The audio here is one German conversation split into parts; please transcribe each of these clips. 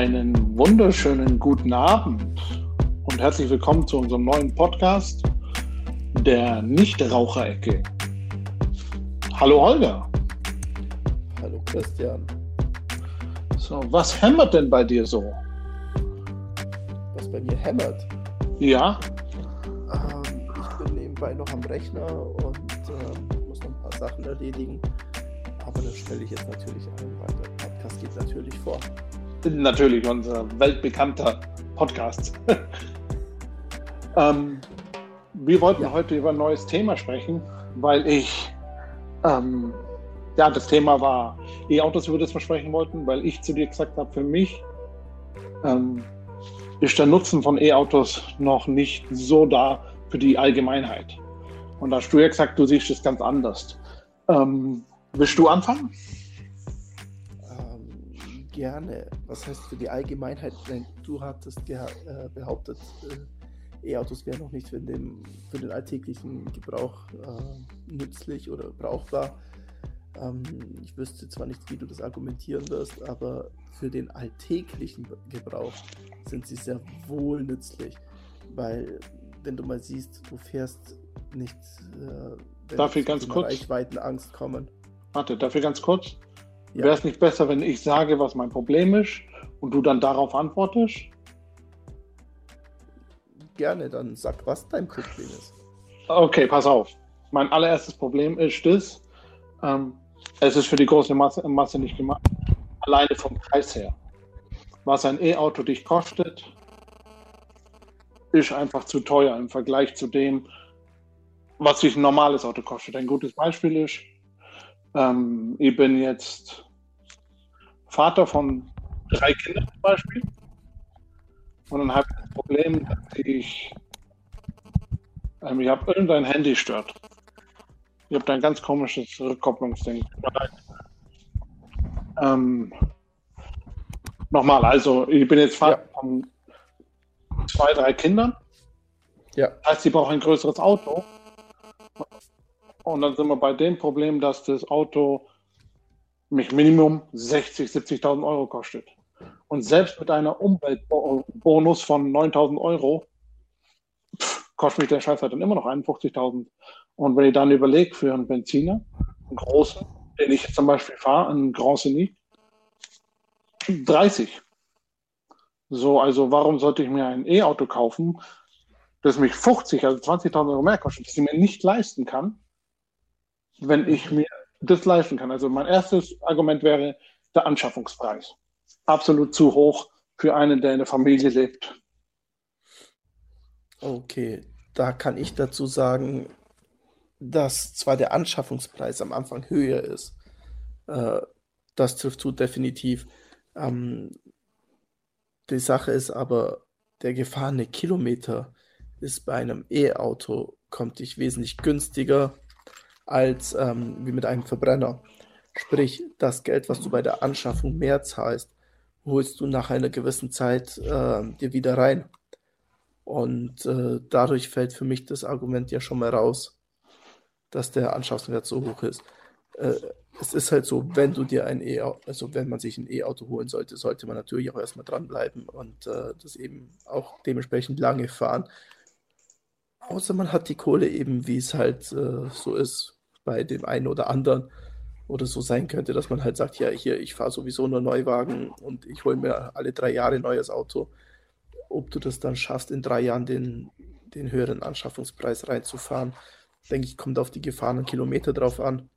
Einen wunderschönen guten Abend und herzlich willkommen zu unserem neuen Podcast der Nichtraucherecke. Hallo Holger. Hallo Christian. So, was hämmert denn bei dir so? Was bei mir hämmert? Ja. Ähm, ich bin nebenbei noch am Rechner und ähm, muss noch ein paar Sachen erledigen. Aber das stelle ich jetzt natürlich ein, weil der Podcast geht natürlich vor. Natürlich, unser weltbekannter Podcast. ähm, wir wollten ja. heute über ein neues Thema sprechen, weil ich, ähm, ja, das Thema war E-Autos, über das wir sprechen wollten, weil ich zu dir gesagt habe, für mich ähm, ist der Nutzen von E-Autos noch nicht so da für die Allgemeinheit. Und da hast du ja gesagt, du siehst es ganz anders. Ähm, willst du anfangen? Gerne. Was heißt für die Allgemeinheit? Du hattest ja äh, behauptet, äh, E-Autos wären noch nicht für den, für den alltäglichen Gebrauch äh, nützlich oder brauchbar. Ähm, ich wüsste zwar nicht, wie du das argumentieren wirst, aber für den alltäglichen Gebrauch sind sie sehr wohl nützlich, weil wenn du mal siehst, du fährst nicht äh, ich ganz kurz Reichweitenangst kommen. Warte, dafür ganz kurz. Ja. Wäre es nicht besser, wenn ich sage, was mein Problem ist und du dann darauf antwortest? Gerne, dann sag, was dein Problem ist. Okay, pass auf. Mein allererstes Problem ist das, ähm, es ist für die große Masse, Masse nicht gemacht. Alleine vom Preis her. Was ein E-Auto dich kostet, ist einfach zu teuer im Vergleich zu dem, was sich ein normales Auto kostet. Ein gutes Beispiel ist, ähm, ich bin jetzt Vater von drei Kindern zum Beispiel. Und dann habe ich das Problem, dass ich, ähm, ich habe irgendein Handy stört. Ich habe da ein ganz komisches Rückkopplungsding. Ähm, nochmal, also ich bin jetzt Vater ja. von zwei, drei Kindern. Ja. Das heißt, sie brauchen ein größeres Auto. Und dann sind wir bei dem Problem, dass das Auto mich Minimum 60, 70.000 Euro kostet. Und selbst mit einer Umweltbonus von 9.000 Euro pff, kostet mich der Scheiß halt dann immer noch 51.000. Und wenn ich dann überlege, für einen Benziner, einen großen, den ich zum Beispiel fahre, einen Grand Scenic, 30. So, also warum sollte ich mir ein E-Auto kaufen, das mich 50, also 20.000 Euro mehr kostet, das ich mir nicht leisten kann, wenn ich mir das leisten kann. Also mein erstes Argument wäre der Anschaffungspreis. Absolut zu hoch für einen, der in der Familie lebt. Okay, da kann ich dazu sagen, dass zwar der Anschaffungspreis am Anfang höher ist, äh, das trifft zu definitiv. Ähm, die Sache ist aber, der gefahrene Kilometer ist bei einem E-Auto, kommt dich wesentlich günstiger als ähm, wie mit einem Verbrenner. Sprich, das Geld, was du bei der Anschaffung mehr zahlst, holst du nach einer gewissen Zeit äh, dir wieder rein. Und äh, dadurch fällt für mich das Argument ja schon mal raus, dass der Anschaffungswert so hoch ist. Äh, es ist halt so, wenn du dir ein E, also wenn man sich ein E-Auto holen sollte, sollte man natürlich auch erstmal dranbleiben und äh, das eben auch dementsprechend lange fahren. Außer man hat die Kohle eben, wie es halt äh, so ist bei dem einen oder anderen oder so sein könnte, dass man halt sagt, ja, hier, ich fahre sowieso nur Neuwagen und ich hole mir alle drei Jahre ein neues Auto. Ob du das dann schaffst, in drei Jahren den, den höheren Anschaffungspreis reinzufahren, denke ich, kommt auf die gefahrenen Kilometer drauf an.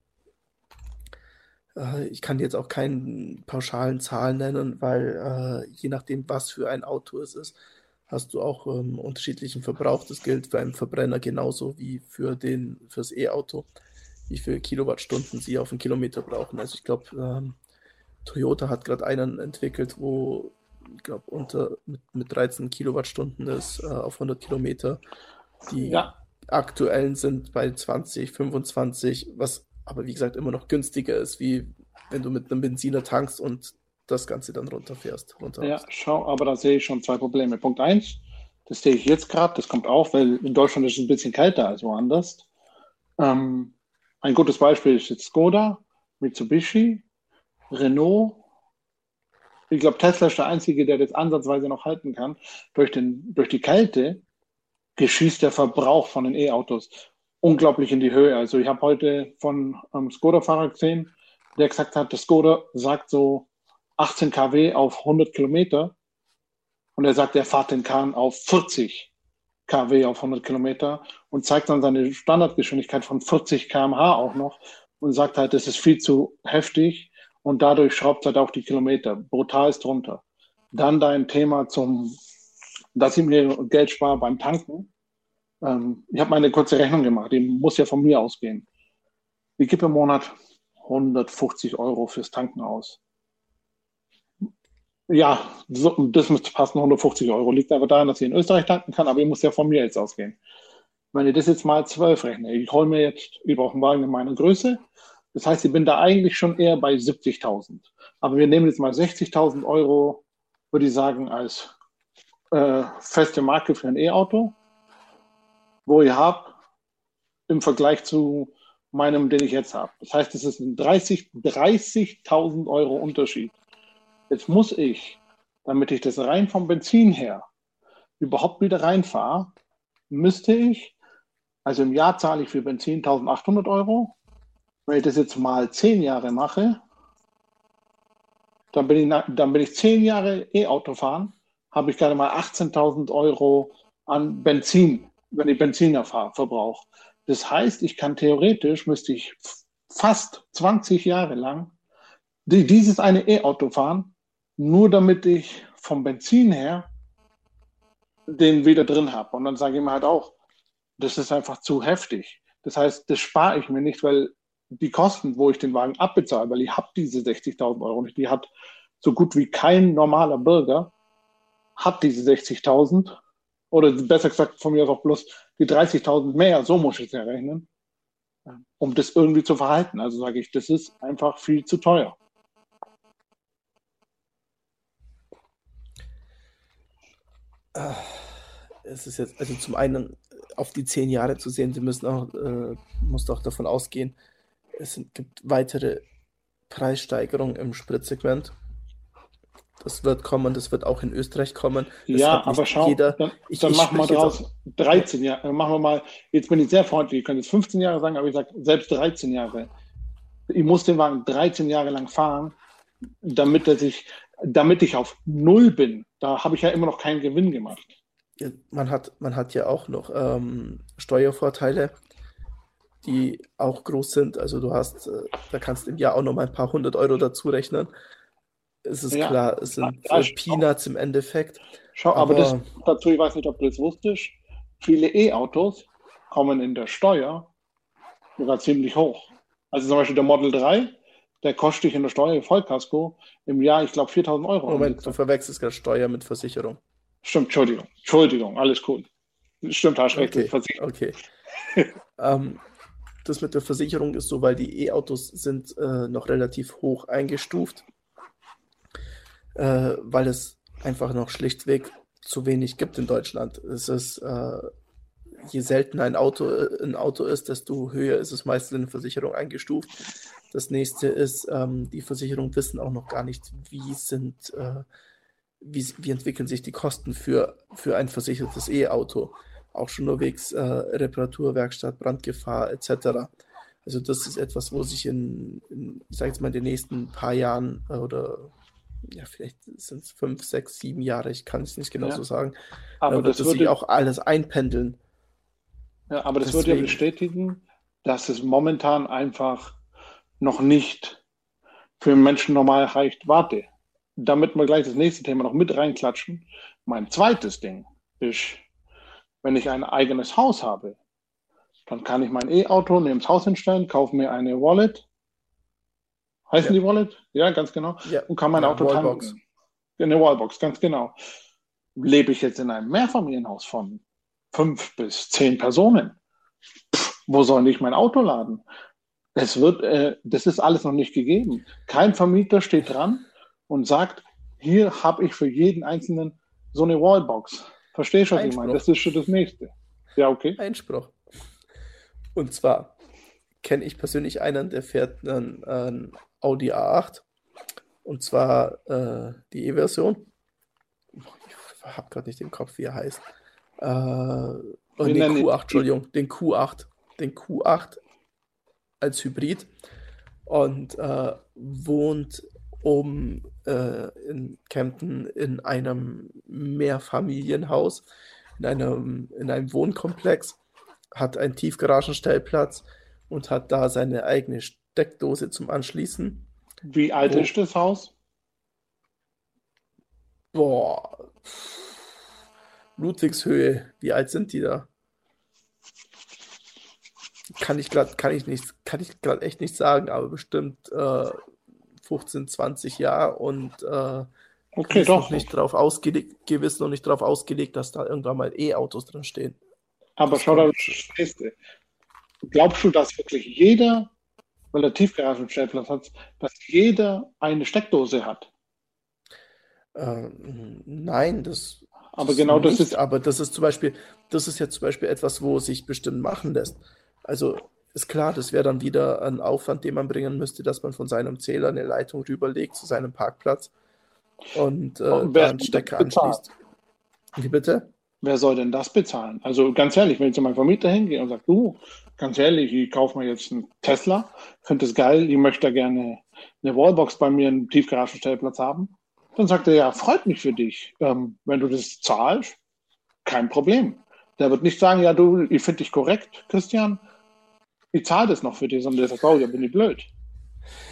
Äh, ich kann jetzt auch keine pauschalen Zahlen nennen, weil äh, je nachdem, was für ein Auto es ist, hast du auch ähm, unterschiedlichen Verbrauch. Das gilt für einen Verbrenner genauso wie für fürs E-Auto wie viele Kilowattstunden sie auf einen Kilometer brauchen. Also ich glaube, ähm, Toyota hat gerade einen entwickelt, wo ich glaube unter mit, mit 13 Kilowattstunden ist äh, auf 100 Kilometer. Die ja. aktuellen sind bei 20, 25, was aber wie gesagt immer noch günstiger ist, wie wenn du mit einem Benziner tankst und das Ganze dann runterfährst. Runter ja, schau, aber da sehe ich schon zwei Probleme. Punkt eins, das sehe ich jetzt gerade, das kommt auf, weil in Deutschland ist es ein bisschen kälter als woanders. Ähm, ein gutes Beispiel ist jetzt Skoda, Mitsubishi, Renault Ich glaube, Tesla ist der Einzige, der das ansatzweise noch halten kann. Durch, den, durch die Kälte geschießt der Verbrauch von den E-Autos unglaublich in die Höhe. Also ich habe heute von einem Skoda-Fahrer gesehen, der gesagt hat, der Skoda sagt so 18 kW auf 100 Kilometer und er sagt, er fährt den Kahn auf 40 kW auf 100 Kilometer und zeigt dann seine Standardgeschwindigkeit von 40 kmh auch noch und sagt halt, das ist viel zu heftig und dadurch schraubt halt auch die Kilometer brutal ist drunter. Dann dein Thema zum, dass ich mir Geld spare beim Tanken. Ähm, ich habe mal eine kurze Rechnung gemacht, die muss ja von mir ausgehen. Ich gebe im Monat 150 Euro fürs Tanken aus. Ja, so, das müsste passen, 150 Euro. Liegt aber daran, dass ich in Österreich tanken kann, aber ich muss ja von mir jetzt ausgehen. Wenn ich das jetzt mal zwölf rechne, ich hole mir jetzt, ich brauche einen Wagen in meiner Größe, das heißt, ich bin da eigentlich schon eher bei 70.000. Aber wir nehmen jetzt mal 60.000 Euro, würde ich sagen, als äh, feste Marke für ein E-Auto, wo ich habe im Vergleich zu meinem, den ich jetzt habe. Das heißt, es ist ein 30.000 30 Euro Unterschied. Jetzt muss ich, damit ich das rein vom Benzin her überhaupt wieder reinfahre, müsste ich, also im Jahr zahle ich für Benzin 1800 Euro. Wenn ich das jetzt mal zehn Jahre mache, dann bin ich, dann bin ich zehn Jahre E-Auto fahren, habe ich gerade mal 18.000 Euro an Benzin, wenn ich fahre, verbrauche. Das heißt, ich kann theoretisch, müsste ich fast 20 Jahre lang dieses eine E-Auto fahren, nur damit ich vom Benzin her den wieder drin habe. Und dann sage ich mir halt auch, das ist einfach zu heftig. Das heißt, das spare ich mir nicht, weil die Kosten, wo ich den Wagen abbezahle, weil ich habe diese 60.000 Euro nicht, die hat so gut wie kein normaler Bürger, hat diese 60.000 oder besser gesagt von mir aus auch bloß die 30.000 mehr, so muss ich es ja rechnen, um das irgendwie zu verhalten. Also sage ich, das ist einfach viel zu teuer. Es ist jetzt, also zum einen auf die zehn Jahre zu sehen, Sie müssen auch, äh, muss auch davon ausgehen, es gibt weitere Preissteigerungen im Spritsegment. Das wird kommen, das wird auch in Österreich kommen. Das ja, aber schau, jeder, dann, ich, dann ich machen wir draus 13 Jahre. Machen wir mal, jetzt bin ich sehr freundlich, ich könnte jetzt 15 Jahre sagen, aber ich sage selbst 13 Jahre. Ich muss den Wagen 13 Jahre lang fahren, damit, er sich, damit ich auf Null bin. Da habe ich ja immer noch keinen Gewinn gemacht. Man, hat, man hat ja auch noch ähm, Steuervorteile die auch groß sind. Also du hast, äh, da kannst im Jahr auch noch mal ein paar hundert Euro dazu rechnen. Es ist ja, klar, es sind ja, Peanuts im Endeffekt. Schau, aber, aber das, dazu, ich weiß nicht, ob du das wusstest, viele E-Autos kommen in der Steuer sogar ziemlich hoch. Also zum Beispiel der Model 3, der kostet dich in der Steuer Vollkasko im Jahr, ich glaube, 4000 Euro. Moment, du verwechselst gerade Steuer mit Versicherung. Stimmt, Entschuldigung, Entschuldigung, alles cool. Stimmt, hast recht. Okay, okay. ähm, das mit der Versicherung ist so, weil die E-Autos sind äh, noch relativ hoch eingestuft, äh, weil es einfach noch schlichtweg zu wenig gibt in Deutschland. Es ist, äh, je seltener ein Auto, äh, ein Auto ist, desto höher ist es meistens in der Versicherung eingestuft. Das nächste ist, ähm, die Versicherungen wissen auch noch gar nicht, wie sind, äh, wie, wie entwickeln sich die Kosten für, für ein versichertes E-Auto auch schon nur wegs äh, Reparatur, Werkstatt, Brandgefahr etc. Also das ist etwas, wo sich in, in ich sage jetzt mal, in den nächsten paar Jahren äh, oder ja, vielleicht sind es fünf, sechs, sieben Jahre, ich kann es nicht genau ja. so sagen, aber äh, das würde sich auch alles einpendeln. Ja, aber das Deswegen. würde ja bestätigen, dass es momentan einfach noch nicht für Menschen normal reicht. Warte, damit wir gleich das nächste Thema noch mit reinklatschen. Mein zweites Ding ist wenn ich ein eigenes Haus habe, dann kann ich mein E-Auto neben das Haus hinstellen, kaufe mir eine Wallet. Heißen ja. die Wallet? Ja, ganz genau. Ja. Und kann mein ja, Auto Wallbox. tanken. Eine Wallbox, ganz genau. Lebe ich jetzt in einem Mehrfamilienhaus von fünf bis zehn Personen, Pff, wo soll ich mein Auto laden? Es wird, äh, das ist alles noch nicht gegeben. Kein Vermieter steht dran und sagt, hier habe ich für jeden Einzelnen so eine Wallbox. Verstehe schon, was ich meine. Das ist schon das nächste. Ja, okay. Einspruch. Und zwar kenne ich persönlich einen, der fährt einen, einen Audi A8 Und zwar äh, die E-Version. Ich habe gerade nicht im Kopf, wie er heißt. Äh, den Q8, Entschuldigung, den Q8. Den Q8 als Hybrid. Und äh, wohnt oben äh, in Kempten in einem Mehrfamilienhaus, in einem, in einem Wohnkomplex, hat einen Tiefgaragenstellplatz und hat da seine eigene Steckdose zum Anschließen. Wie alt ist das Haus? Boah. Ludwigshöhe. Wie alt sind die da? Kann ich gerade, kann ich nicht, kann ich gerade echt nicht sagen, aber bestimmt äh, 15, 20 Jahre und äh, okay, doch. Noch nicht darauf ausgelegt, gewiss noch nicht darauf ausgelegt, dass da irgendwann mal E-Autos drin stehen. Aber schau da, glaubst du, dass wirklich jeder, weil der Tiefgaragenstellplatz hat, dass jeder eine Steckdose hat? Ähm, nein, das. Aber genau nicht, das ist. Aber das ist zum Beispiel, das ist jetzt zum Beispiel etwas, wo sich bestimmt machen lässt. Also ist klar, das wäre dann wieder ein Aufwand, den man bringen müsste, dass man von seinem Zähler eine Leitung rüberlegt zu seinem Parkplatz und, äh, und einen Stecker anschließt. Wie bitte? Wer soll denn das bezahlen? Also ganz ehrlich, wenn ich zu meinem Vermieter hingehe und sage, du, ganz ehrlich, ich kaufe mir jetzt einen Tesla, finde es geil, ich möchte da gerne eine Wallbox bei mir im Tiefgaragenstellplatz haben, dann sagt er, ja, freut mich für dich. Ähm, wenn du das zahlst, kein Problem. Der wird nicht sagen, ja, du, ich finde dich korrekt, Christian, ich zahle das noch für dich, sondern der sagt, oh, ja, bin ich blöd.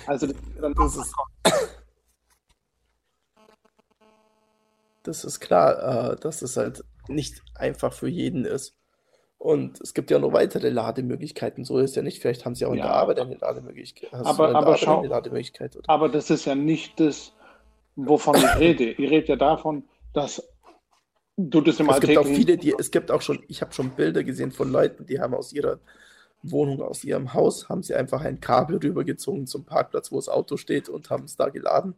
Also dann das ist, das ist klar, äh, dass es halt nicht einfach für jeden ist. Und es gibt ja noch weitere Lademöglichkeiten. So ist ja nicht. Vielleicht haben sie auch in ja, der Arbeit eine Lademöglichkeit. Aber, aber schau, Lademöglichkeit, aber das ist ja nicht das, wovon ich rede. Ich rede ja davon, dass du das im Es gibt auch viele, die, es gibt auch schon, ich habe schon Bilder gesehen von Leuten, die haben aus ihrer Wohnung, aus ihrem Haus, haben sie einfach ein Kabel rübergezogen zum Parkplatz, wo das Auto steht und haben es da geladen.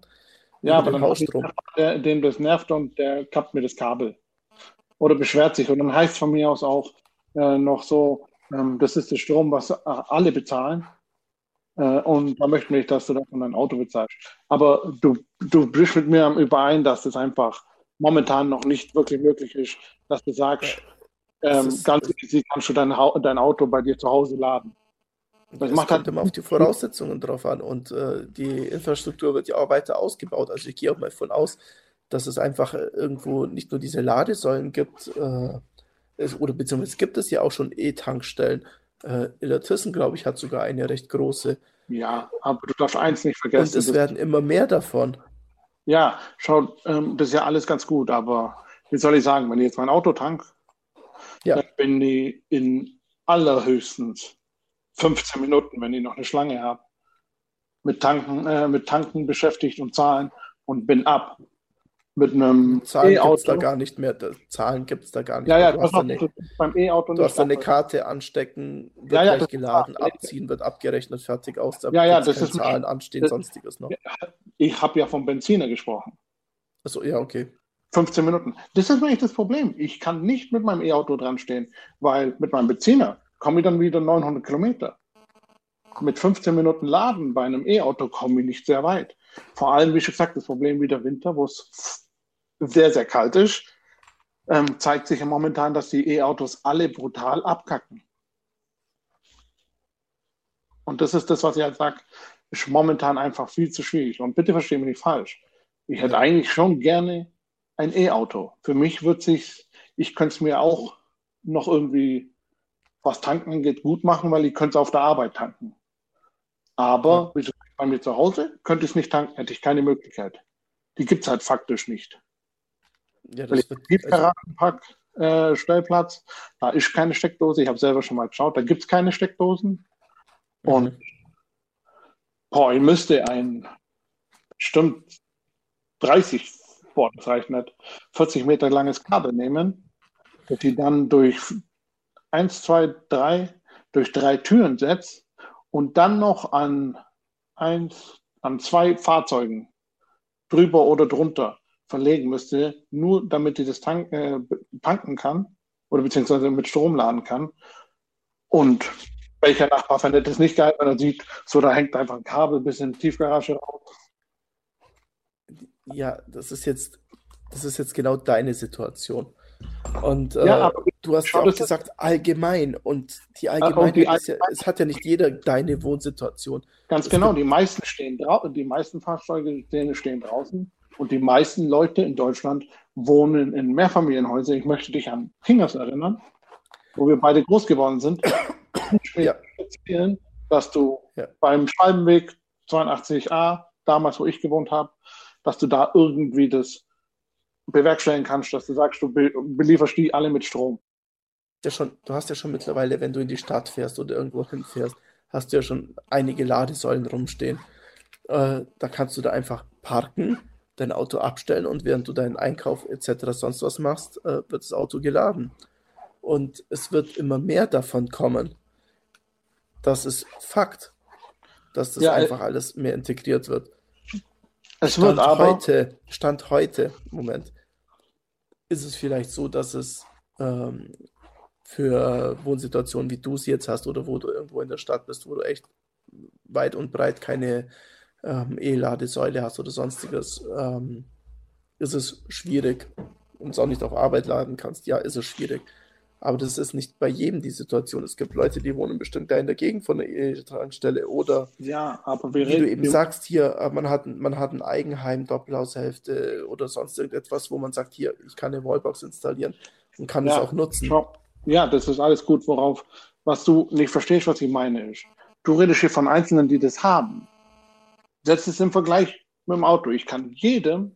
Ja, aber dann Hausstrom. Der, dem das nervt und der kappt mir das Kabel. Oder beschwert sich. Und dann heißt es von mir aus auch äh, noch so, ähm, das ist der Strom, was äh, alle bezahlen. Äh, und da möchten wir, dass du davon dein Auto bezahlst. Aber du, du brichst mit mir überein, dass das einfach momentan noch nicht wirklich möglich ist, dass du sagst, ähm, ganz easy kannst du dein, dein, Auto bei dir zu Hause laden. Das macht halt immer auf die Voraussetzungen drauf an und äh, die Infrastruktur wird ja auch weiter ausgebaut. Also ich gehe auch mal von aus, dass es einfach äh, irgendwo nicht nur diese Ladesäulen gibt, äh, es, oder beziehungsweise gibt es ja auch schon E-Tankstellen. Äh, Illertissen, glaube ich, hat sogar eine recht große. Ja, aber du darfst eins nicht vergessen. Und es werden immer mehr davon. Ja, schau, ähm, das ist ja alles ganz gut, aber wie soll ich sagen, wenn ich jetzt mein Auto tank, ja. dann bin ich in allerhöchstens 15 Minuten, wenn ich noch eine Schlange habe, mit Tanken, äh, mit Tanken beschäftigt und Zahlen und bin ab. Mit einem Zahlen gibt es da gar nicht mehr. Zahlen gibt es da gar nicht ja, mehr. Ja, du hast eine, beim E-Auto Du hast eine Karte anstecken, wird ja, ja, gleich geladen, abziehen, wird abgerechnet, fertig aus. Da ja, ja, das ist Zahlen anstehen, das, sonstiges noch. Ich habe ja vom Benziner gesprochen. Achso, ja, okay. 15 Minuten. Das ist eigentlich das Problem. Ich kann nicht mit meinem E-Auto dran stehen, weil mit meinem Benziner komme ich dann wieder 900 Kilometer. Mit 15 Minuten Laden bei einem E-Auto komme ich nicht sehr weit. Vor allem, wie schon gesagt, das Problem wieder Winter, wo es sehr, sehr kalt ist, ähm, zeigt sich ja momentan, dass die E-Autos alle brutal abkacken. Und das ist das, was ich halt sage, ist momentan einfach viel zu schwierig. Und bitte verstehe mich nicht falsch. Ich hätte eigentlich schon gerne ein E-Auto. Für mich wird sich, ich könnte es mir auch noch irgendwie was Tanken angeht, gut machen, weil ich könnte es auf der Arbeit tanken. Aber ja. bei mir zu Hause könnte ich es nicht tanken, hätte ich keine Möglichkeit. Die gibt es halt faktisch nicht. Ja, das wird, Tiefgaragenpark, äh, Stellplatz, da ist keine Steckdose. Ich habe selber schon mal geschaut, da gibt es keine Steckdosen. Mhm. Und boah, ich müsste ein bestimmt 30, reicht nicht, 40 Meter langes Kabel nehmen, das die dann durch eins, zwei, drei, durch drei Türen setzt und dann noch an eins, an zwei Fahrzeugen drüber oder drunter verlegen müsste, nur damit die das tank, äh, tanken kann oder beziehungsweise mit Strom laden kann. Und welcher Nachbar findet das nicht geil, wenn er sieht, so da hängt einfach ein Kabel bis in die Tiefgarage raus. Ja, das ist jetzt, das ist jetzt genau deine Situation. Und äh, ja, du hast ja auch gesagt, allgemein. Und die Allgemeinheit die ist ja, es hat ja nicht jeder deine Wohnsituation. Ganz es genau, die meisten stehen draußen, die meisten Fahrzeuge stehen draußen und die meisten Leute in Deutschland wohnen in Mehrfamilienhäusern. Ich möchte dich an Fingers erinnern, wo wir beide groß geworden sind. ja. dass du beim Schwalbenweg 82a, damals wo ich gewohnt habe, dass du da irgendwie das bewerkstelligen kannst, dass du sagst, du belieferst die alle mit Strom. Ja schon, du hast ja schon mittlerweile, wenn du in die Stadt fährst oder irgendwo hinfährst, hast du ja schon einige Ladesäulen rumstehen. Äh, da kannst du da einfach parken, dein Auto abstellen und während du deinen Einkauf etc. sonst was machst, äh, wird das Auto geladen. Und es wird immer mehr davon kommen. Das ist Fakt, dass das ja, einfach alles mehr integriert wird. Es Stand wird aber. Heute, Stand heute, Moment, ist es vielleicht so, dass es ähm, für Wohnsituationen, wie du es jetzt hast, oder wo du irgendwo in der Stadt bist, wo du echt weit und breit keine ähm, E-Ladesäule hast oder sonstiges, ähm, ist es schwierig und es auch nicht auf Arbeit laden kannst. Ja, ist es schwierig. Aber das ist nicht bei jedem die Situation. Es gibt Leute, die wohnen bestimmt da in der Gegend von der E-Tankstelle oder ja, aber wie du eben sagst, hier, äh, man hat, man hat ein Eigenheim, Doppelhaushälfte oder sonst irgendetwas, wo man sagt, hier, ich kann eine Wallbox installieren und kann ja, es auch nutzen. Ja, das ist alles gut, worauf, was du nicht verstehst, was ich meine ist. Du redest hier von Einzelnen, die das haben. Setz es im Vergleich mit dem Auto. Ich kann jedem,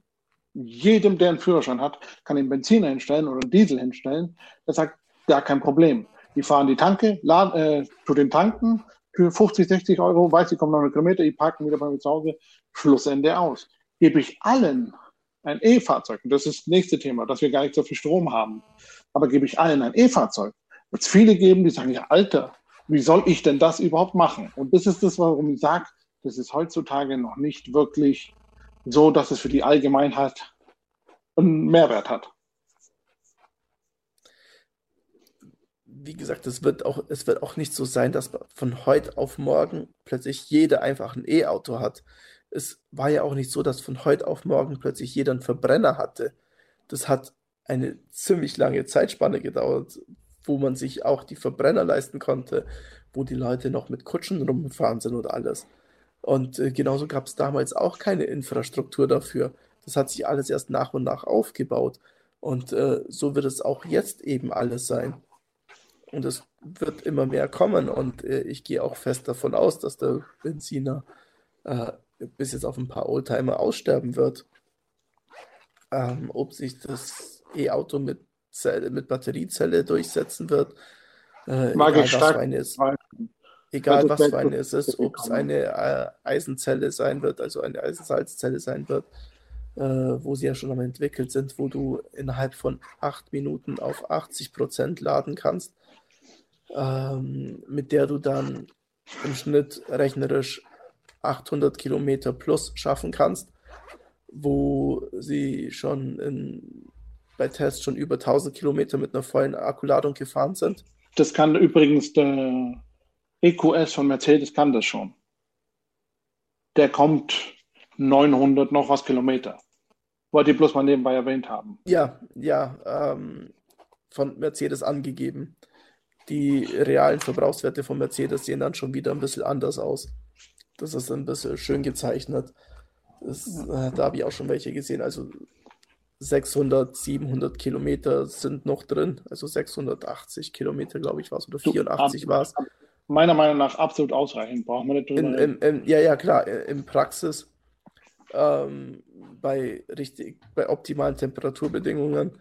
jedem, der einen Führerschein hat, kann den Benziner hinstellen oder einen Diesel hinstellen, der sagt, gar kein Problem. Die fahren die Tanke, laden, äh, zu den Tanken für 50, 60 Euro, weiß, sie kommen noch eine Kilometer, die parken wieder bei mir zu Hause, Schlussende aus. Gebe ich allen ein E-Fahrzeug, und das ist das nächste Thema, dass wir gar nicht so viel Strom haben, aber gebe ich allen ein E-Fahrzeug, wird es viele geben, die sagen, ja, Alter, wie soll ich denn das überhaupt machen? Und das ist das, warum ich sage, das ist heutzutage noch nicht wirklich so, dass es für die Allgemeinheit einen Mehrwert hat. Wie gesagt, es wird auch, es wird auch nicht so sein, dass von heute auf morgen plötzlich jeder einfach ein E-Auto hat. Es war ja auch nicht so, dass von heute auf morgen plötzlich jeder einen Verbrenner hatte. Das hat eine ziemlich lange Zeitspanne gedauert, wo man sich auch die Verbrenner leisten konnte, wo die Leute noch mit Kutschen rumgefahren sind und alles. Und äh, genauso gab es damals auch keine Infrastruktur dafür. Das hat sich alles erst nach und nach aufgebaut. Und äh, so wird es auch jetzt eben alles sein. Und es wird immer mehr kommen. Und äh, ich gehe auch fest davon aus, dass der Benziner äh, bis jetzt auf ein paar Oldtimer aussterben wird. Ähm, ob sich das E-Auto mit, mit Batteriezelle durchsetzen wird, äh, egal, was für eine ist. Egal was für eine es ist, ob es eine äh, Eisenzelle sein wird, also eine Eisensalzzelle sein wird, äh, wo sie ja schon am entwickelt sind, wo du innerhalb von acht Minuten auf 80 Prozent laden kannst ähm, mit der du dann im Schnitt rechnerisch 800 Kilometer plus schaffen kannst, wo sie schon in, bei Tests schon über 1000 Kilometer mit einer vollen Akkuladung gefahren sind. Das kann übrigens der EQS von Mercedes kann das schon. Der kommt 900 noch was Kilometer. Wollte ich bloß mal nebenbei erwähnt haben. Ja, ja, ähm, von Mercedes angegeben die realen Verbrauchswerte von Mercedes sehen dann schon wieder ein bisschen anders aus. Das ist ein bisschen schön gezeichnet. Das, äh, da habe ich auch schon welche gesehen. Also 600, 700 Kilometer sind noch drin. Also 680 Kilometer, glaube ich, war es. Oder 84 war es. Meiner Meinung nach absolut ausreichend. Brauchen wir nicht in, in, in, Ja, ja, klar. In Praxis ähm, bei, richtig, bei optimalen Temperaturbedingungen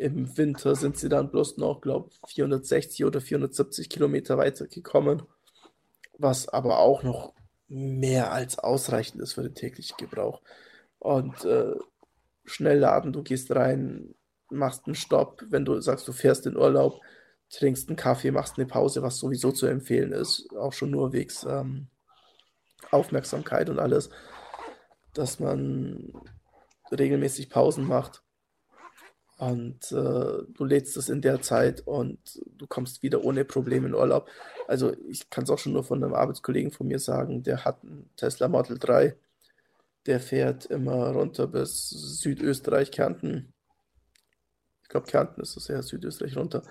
im Winter sind sie dann bloß noch, glaube ich, 460 oder 470 Kilometer weitergekommen, was aber auch noch mehr als ausreichend ist für den täglichen Gebrauch. Und äh, schnell laden, du gehst rein, machst einen Stopp, wenn du sagst, du fährst in Urlaub, trinkst einen Kaffee, machst eine Pause, was sowieso zu empfehlen ist, auch schon nur wegs ähm, Aufmerksamkeit und alles, dass man regelmäßig Pausen macht und äh, du lädst es in der Zeit und du kommst wieder ohne Probleme in Urlaub. Also ich kann es auch schon nur von einem Arbeitskollegen von mir sagen, der hat einen Tesla Model 3 der fährt immer runter bis Südösterreich, Kärnten. Ich glaube, Kärnten ist es ja, Südösterreich runter.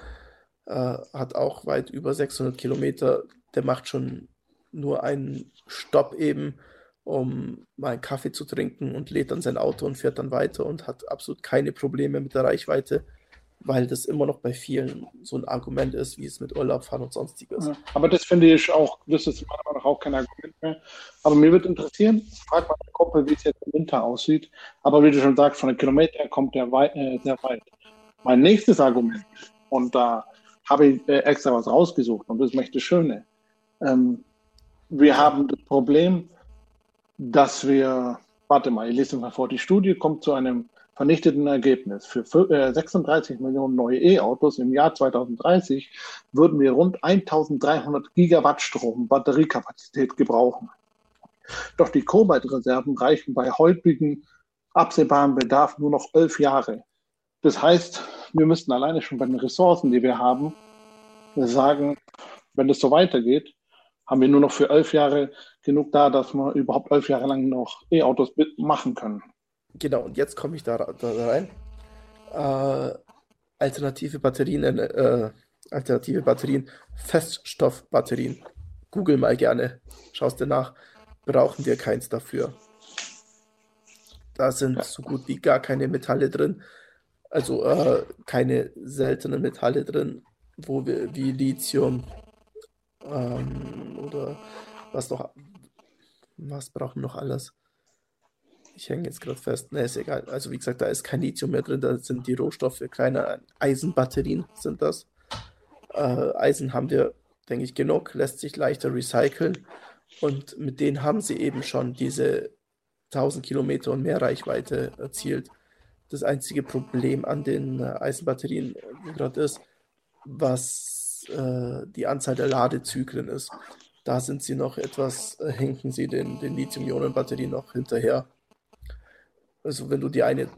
Äh, hat auch weit über 600 Kilometer. Der macht schon nur einen Stopp eben, um mal einen Kaffee zu trinken und lädt dann sein Auto und fährt dann weiter und hat absolut keine Probleme mit der Reichweite weil das immer noch bei vielen so ein Argument ist, wie es mit Urlaub fahren und sonstiges. Ja, aber das finde ich auch, das ist meiner Meinung nach auch kein Argument mehr. Aber mir würde interessieren, frag mal der Kumpel, wie es jetzt im Winter aussieht. Aber wie du schon sagst, von den Kilometern kommt der weit, äh, sehr weit. Mein nächstes Argument, und da habe ich äh, extra was rausgesucht, und das ist das Schöne. Ähm, wir haben das Problem, dass wir, warte mal, ich lese mal vor, die Studie kommt zu einem vernichteten Ergebnis. Für 36 äh, Millionen neue E-Autos im Jahr 2030 würden wir rund 1300 Gigawatt Strom Batteriekapazität gebrauchen. Doch die Kobalt-Reserven reichen bei heutigem absehbaren Bedarf nur noch elf Jahre. Das heißt, wir müssten alleine schon bei den Ressourcen, die wir haben, sagen, wenn es so weitergeht, haben wir nur noch für elf Jahre genug da, dass wir überhaupt elf Jahre lang noch E-Autos machen können. Genau, und jetzt komme ich da, da rein. Äh, alternative Batterien, äh, alternative Batterien, Feststoffbatterien. Google mal gerne, schaust dir nach. Brauchen wir keins dafür. Da sind ja. so gut wie gar keine Metalle drin. Also äh, keine seltenen Metalle drin, wo wir wie Lithium ähm, oder was noch, was brauchen wir noch alles? ich hänge jetzt gerade fest. Ne, ist egal. Also wie gesagt, da ist kein Lithium mehr drin, da sind die Rohstoffe, kleine Eisenbatterien sind das. Äh, Eisen haben wir, denke ich, genug, lässt sich leichter recyceln. Und mit denen haben sie eben schon diese 1000 Kilometer und mehr Reichweite erzielt. Das einzige Problem an den äh, Eisenbatterien gerade ist, was äh, die Anzahl der Ladezyklen ist. Da sind sie noch etwas, äh, hinken sie den, den Lithium-Ionen-Batterien noch hinterher. Also wenn du die eine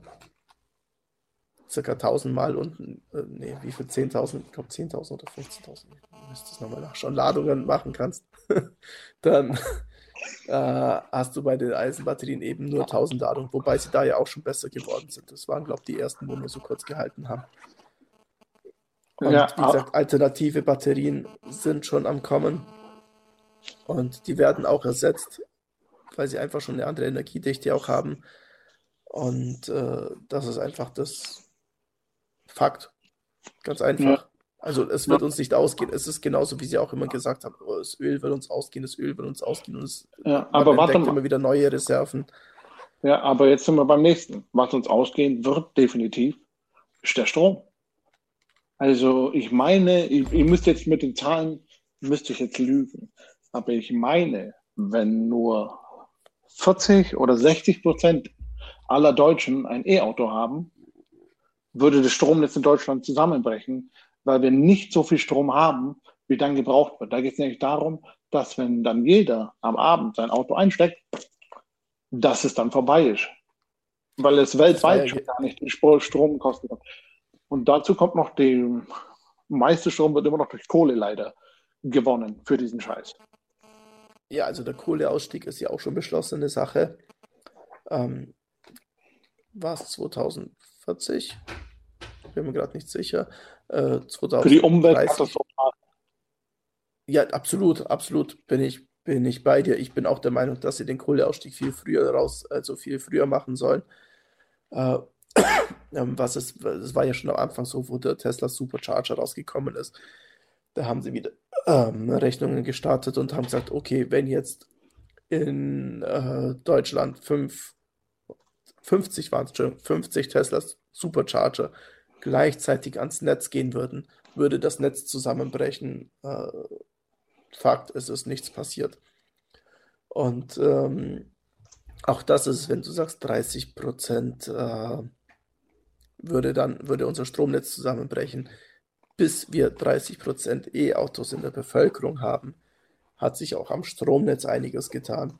circa 1000 Mal unten, äh, nee, wie viel? 10.000, ich glaube 10.000 oder 15.000, ich müsste es nochmal nachschauen, Ladungen machen kannst, dann äh, hast du bei den Eisenbatterien eben nur 1000 Ladungen, wobei sie da ja auch schon besser geworden sind. Das waren, glaube ich, die ersten, wo wir so kurz gehalten haben. Und ja, wie gesagt, alternative Batterien sind schon am Kommen und die werden auch ersetzt, weil sie einfach schon eine andere Energiedichte auch haben. Und äh, das ist einfach das Fakt. Ganz einfach. Ja. Also es wird uns nicht ausgehen. Es ist genauso, wie Sie auch immer gesagt haben, oh, das Öl wird uns ausgehen, das Öl wird uns ausgehen und es ja, aber warte mal. immer wieder neue Reserven. Ja, aber jetzt sind wir beim nächsten. Was uns ausgehen wird, definitiv, ist der Strom. Also ich meine, ich, ich müsste jetzt mit den Zahlen, müsste ich jetzt lügen, aber ich meine, wenn nur 40 oder 60 Prozent aller Deutschen ein E-Auto haben, würde das Stromnetz in Deutschland zusammenbrechen, weil wir nicht so viel Strom haben, wie dann gebraucht wird. Da geht es nämlich darum, dass wenn dann jeder am Abend sein Auto einsteckt, dass es dann vorbei ist. Weil es weltweit schon gar nicht den Strom kostet. Und dazu kommt noch, die meiste Strom wird immer noch durch Kohle leider gewonnen für diesen Scheiß. Ja, also der Kohleausstieg ist ja auch schon beschlossene Sache. Ähm, war es 2040? Bin mir gerade nicht sicher. Äh, 2030. Für die Umwelt Ja, absolut, absolut bin ich, bin ich bei dir. Ich bin auch der Meinung, dass sie den Kohleausstieg viel früher raus, also viel früher machen sollen. Äh, was ist, es war ja schon am Anfang so, wo der Tesla Supercharger rausgekommen ist. Da haben sie wieder ähm, Rechnungen gestartet und haben gesagt, okay, wenn jetzt in äh, Deutschland fünf 50 waren es schon, 50 Teslas Supercharger gleichzeitig ans Netz gehen würden, würde das Netz zusammenbrechen. Äh, Fakt ist, es ist nichts passiert. Und ähm, auch das ist, wenn du sagst, 30 Prozent äh, würde dann würde unser Stromnetz zusammenbrechen. Bis wir 30 Prozent E-Autos in der Bevölkerung haben, hat sich auch am Stromnetz einiges getan.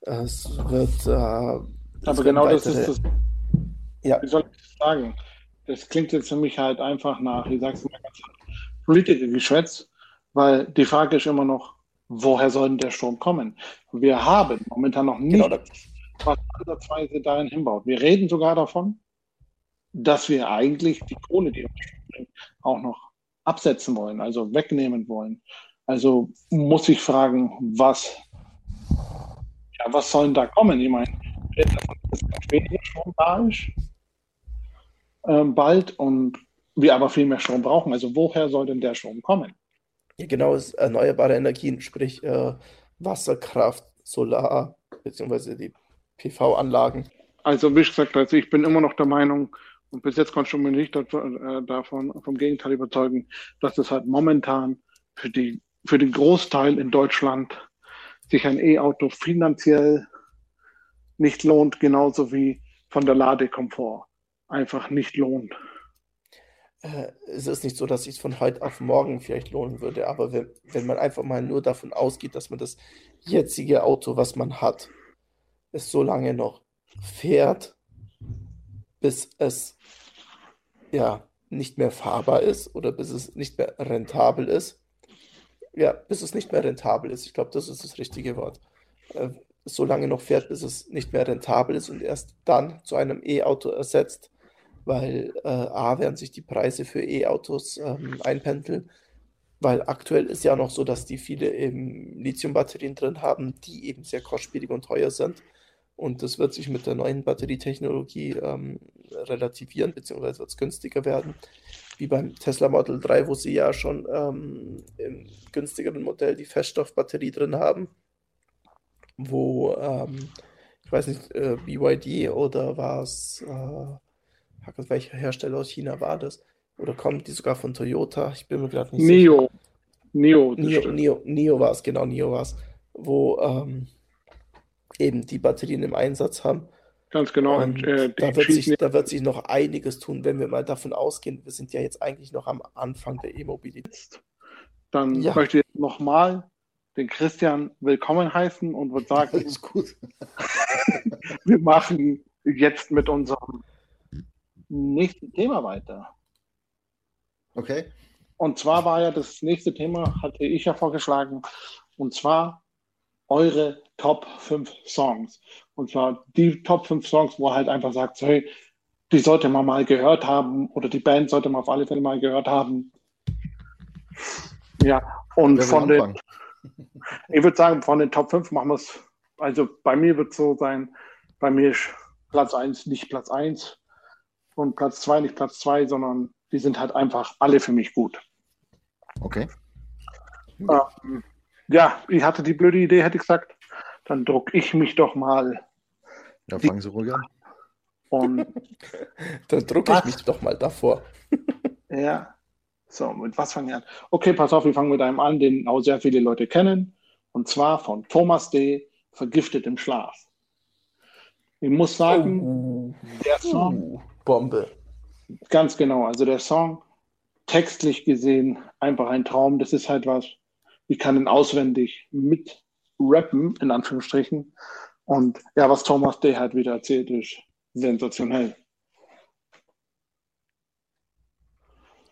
Es wird äh, aber genau das ist das. Ja. Wie soll ich das sagen? Das klingt jetzt für mich halt einfach nach, ich sag's mal ganz Politikergeschwätz, weil die Frage ist immer noch, woher soll denn der Strom kommen? Wir haben momentan noch nicht genau was ansatzweise dahin hinbaut. Wir reden sogar davon, dass wir eigentlich die Kohle, die wir auch noch absetzen wollen, also wegnehmen wollen. Also muss ich fragen, was, ja, was soll denn da kommen? Ich meine, dass weniger Strom da ist, äh, bald und wir aber viel mehr Strom brauchen. Also woher soll denn der Strom kommen? Ja, genau, es erneuerbare Energien, sprich äh, Wasserkraft, Solar, beziehungsweise die PV-Anlagen. Also wie gesagt, also ich bin immer noch der Meinung, und bis jetzt konnte ich mich nicht äh, davon, vom Gegenteil überzeugen, dass es halt momentan für, die, für den Großteil in Deutschland sich ein E-Auto finanziell nicht lohnt, genauso wie von der Ladekomfort einfach nicht lohnt. Äh, es ist nicht so, dass es von heute auf morgen vielleicht lohnen würde, aber wenn, wenn man einfach mal nur davon ausgeht, dass man das jetzige Auto, was man hat, es so lange noch fährt, bis es ja nicht mehr fahrbar ist oder bis es nicht mehr rentabel ist. Ja, bis es nicht mehr rentabel ist. Ich glaube, das ist das richtige Wort. Äh, so lange noch fährt, bis es nicht mehr rentabel ist und erst dann zu einem E-Auto ersetzt, weil äh, A, werden sich die Preise für E-Autos ähm, einpendeln, weil aktuell ist ja noch so, dass die viele eben Lithium-Batterien drin haben, die eben sehr kostspielig und teuer sind. Und das wird sich mit der neuen Batterietechnologie ähm, relativieren, beziehungsweise wird es günstiger werden. Wie beim Tesla Model 3, wo sie ja schon ähm, im günstigeren Modell die Feststoffbatterie drin haben, wo, ähm, ich weiß nicht, äh, BYD oder war es, äh, welcher Hersteller aus China war das? Oder kommt die sogar von Toyota? Ich bin mir gerade nicht Neo. sicher. Neo. Neo, Neo, Neo war es, genau, Neo war es. Wo ähm, eben die Batterien im Einsatz haben. Ganz genau. Und, äh, da, wird sich, da wird sich noch einiges tun, wenn wir mal davon ausgehen, wir sind ja jetzt eigentlich noch am Anfang der E-Mobilität. Dann ja. möchte ich nochmal den Christian willkommen heißen und würde sagen, Alles gut. wir machen jetzt mit unserem nächsten Thema weiter. Okay. Und zwar war ja das nächste Thema, hatte ich ja vorgeschlagen, und zwar eure Top 5 Songs. Und zwar die Top 5 Songs, wo er halt einfach sagt, hey, die sollte man mal gehört haben oder die Band sollte man auf alle Fälle mal gehört haben. Ja, und von den, ich würde sagen, von den Top 5 machen wir es, also bei mir wird es so sein, bei mir ist Platz 1 nicht Platz 1 und Platz 2 nicht Platz 2, sondern die sind halt einfach alle für mich gut. Okay. Ähm, ja, ich hatte die blöde Idee, hätte ich gesagt, dann druck ich mich doch mal. Ja, fangen Sie ruhig an. Und dann drucke ich mich doch mal davor. ja. So, mit was fangen wir an? Okay, pass auf, wir fangen mit einem an, den auch sehr viele Leute kennen. Und zwar von Thomas D. Vergiftet im Schlaf. Ich muss sagen, oh. der Song. Uh, Bombe. Ganz genau. Also der Song, textlich gesehen, einfach ein Traum. Das ist halt was, ich kann ihn auswendig mit rappen, in Anführungsstrichen. Und ja, was Thomas Day halt wieder erzählt, ist sensationell.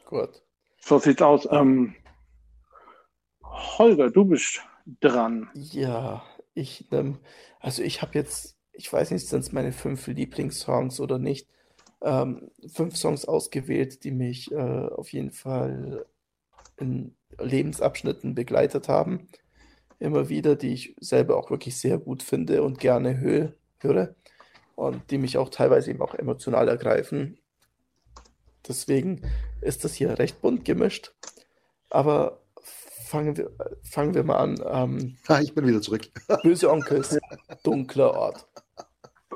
Gut. So sieht's aus. Ähm, Holger, du bist dran. Ja, ich, ähm, also ich habe jetzt, ich weiß nicht, sind es meine fünf Lieblingssongs oder nicht, ähm, fünf Songs ausgewählt, die mich äh, auf jeden Fall in Lebensabschnitten begleitet haben. Immer wieder, die ich selber auch wirklich sehr gut finde und gerne hö höre und die mich auch teilweise eben auch emotional ergreifen. Deswegen ist das hier recht bunt gemischt. Aber fangen wir, fangen wir mal an. Ähm, ah, ich bin wieder zurück. Böse Onkels, dunkler Ort.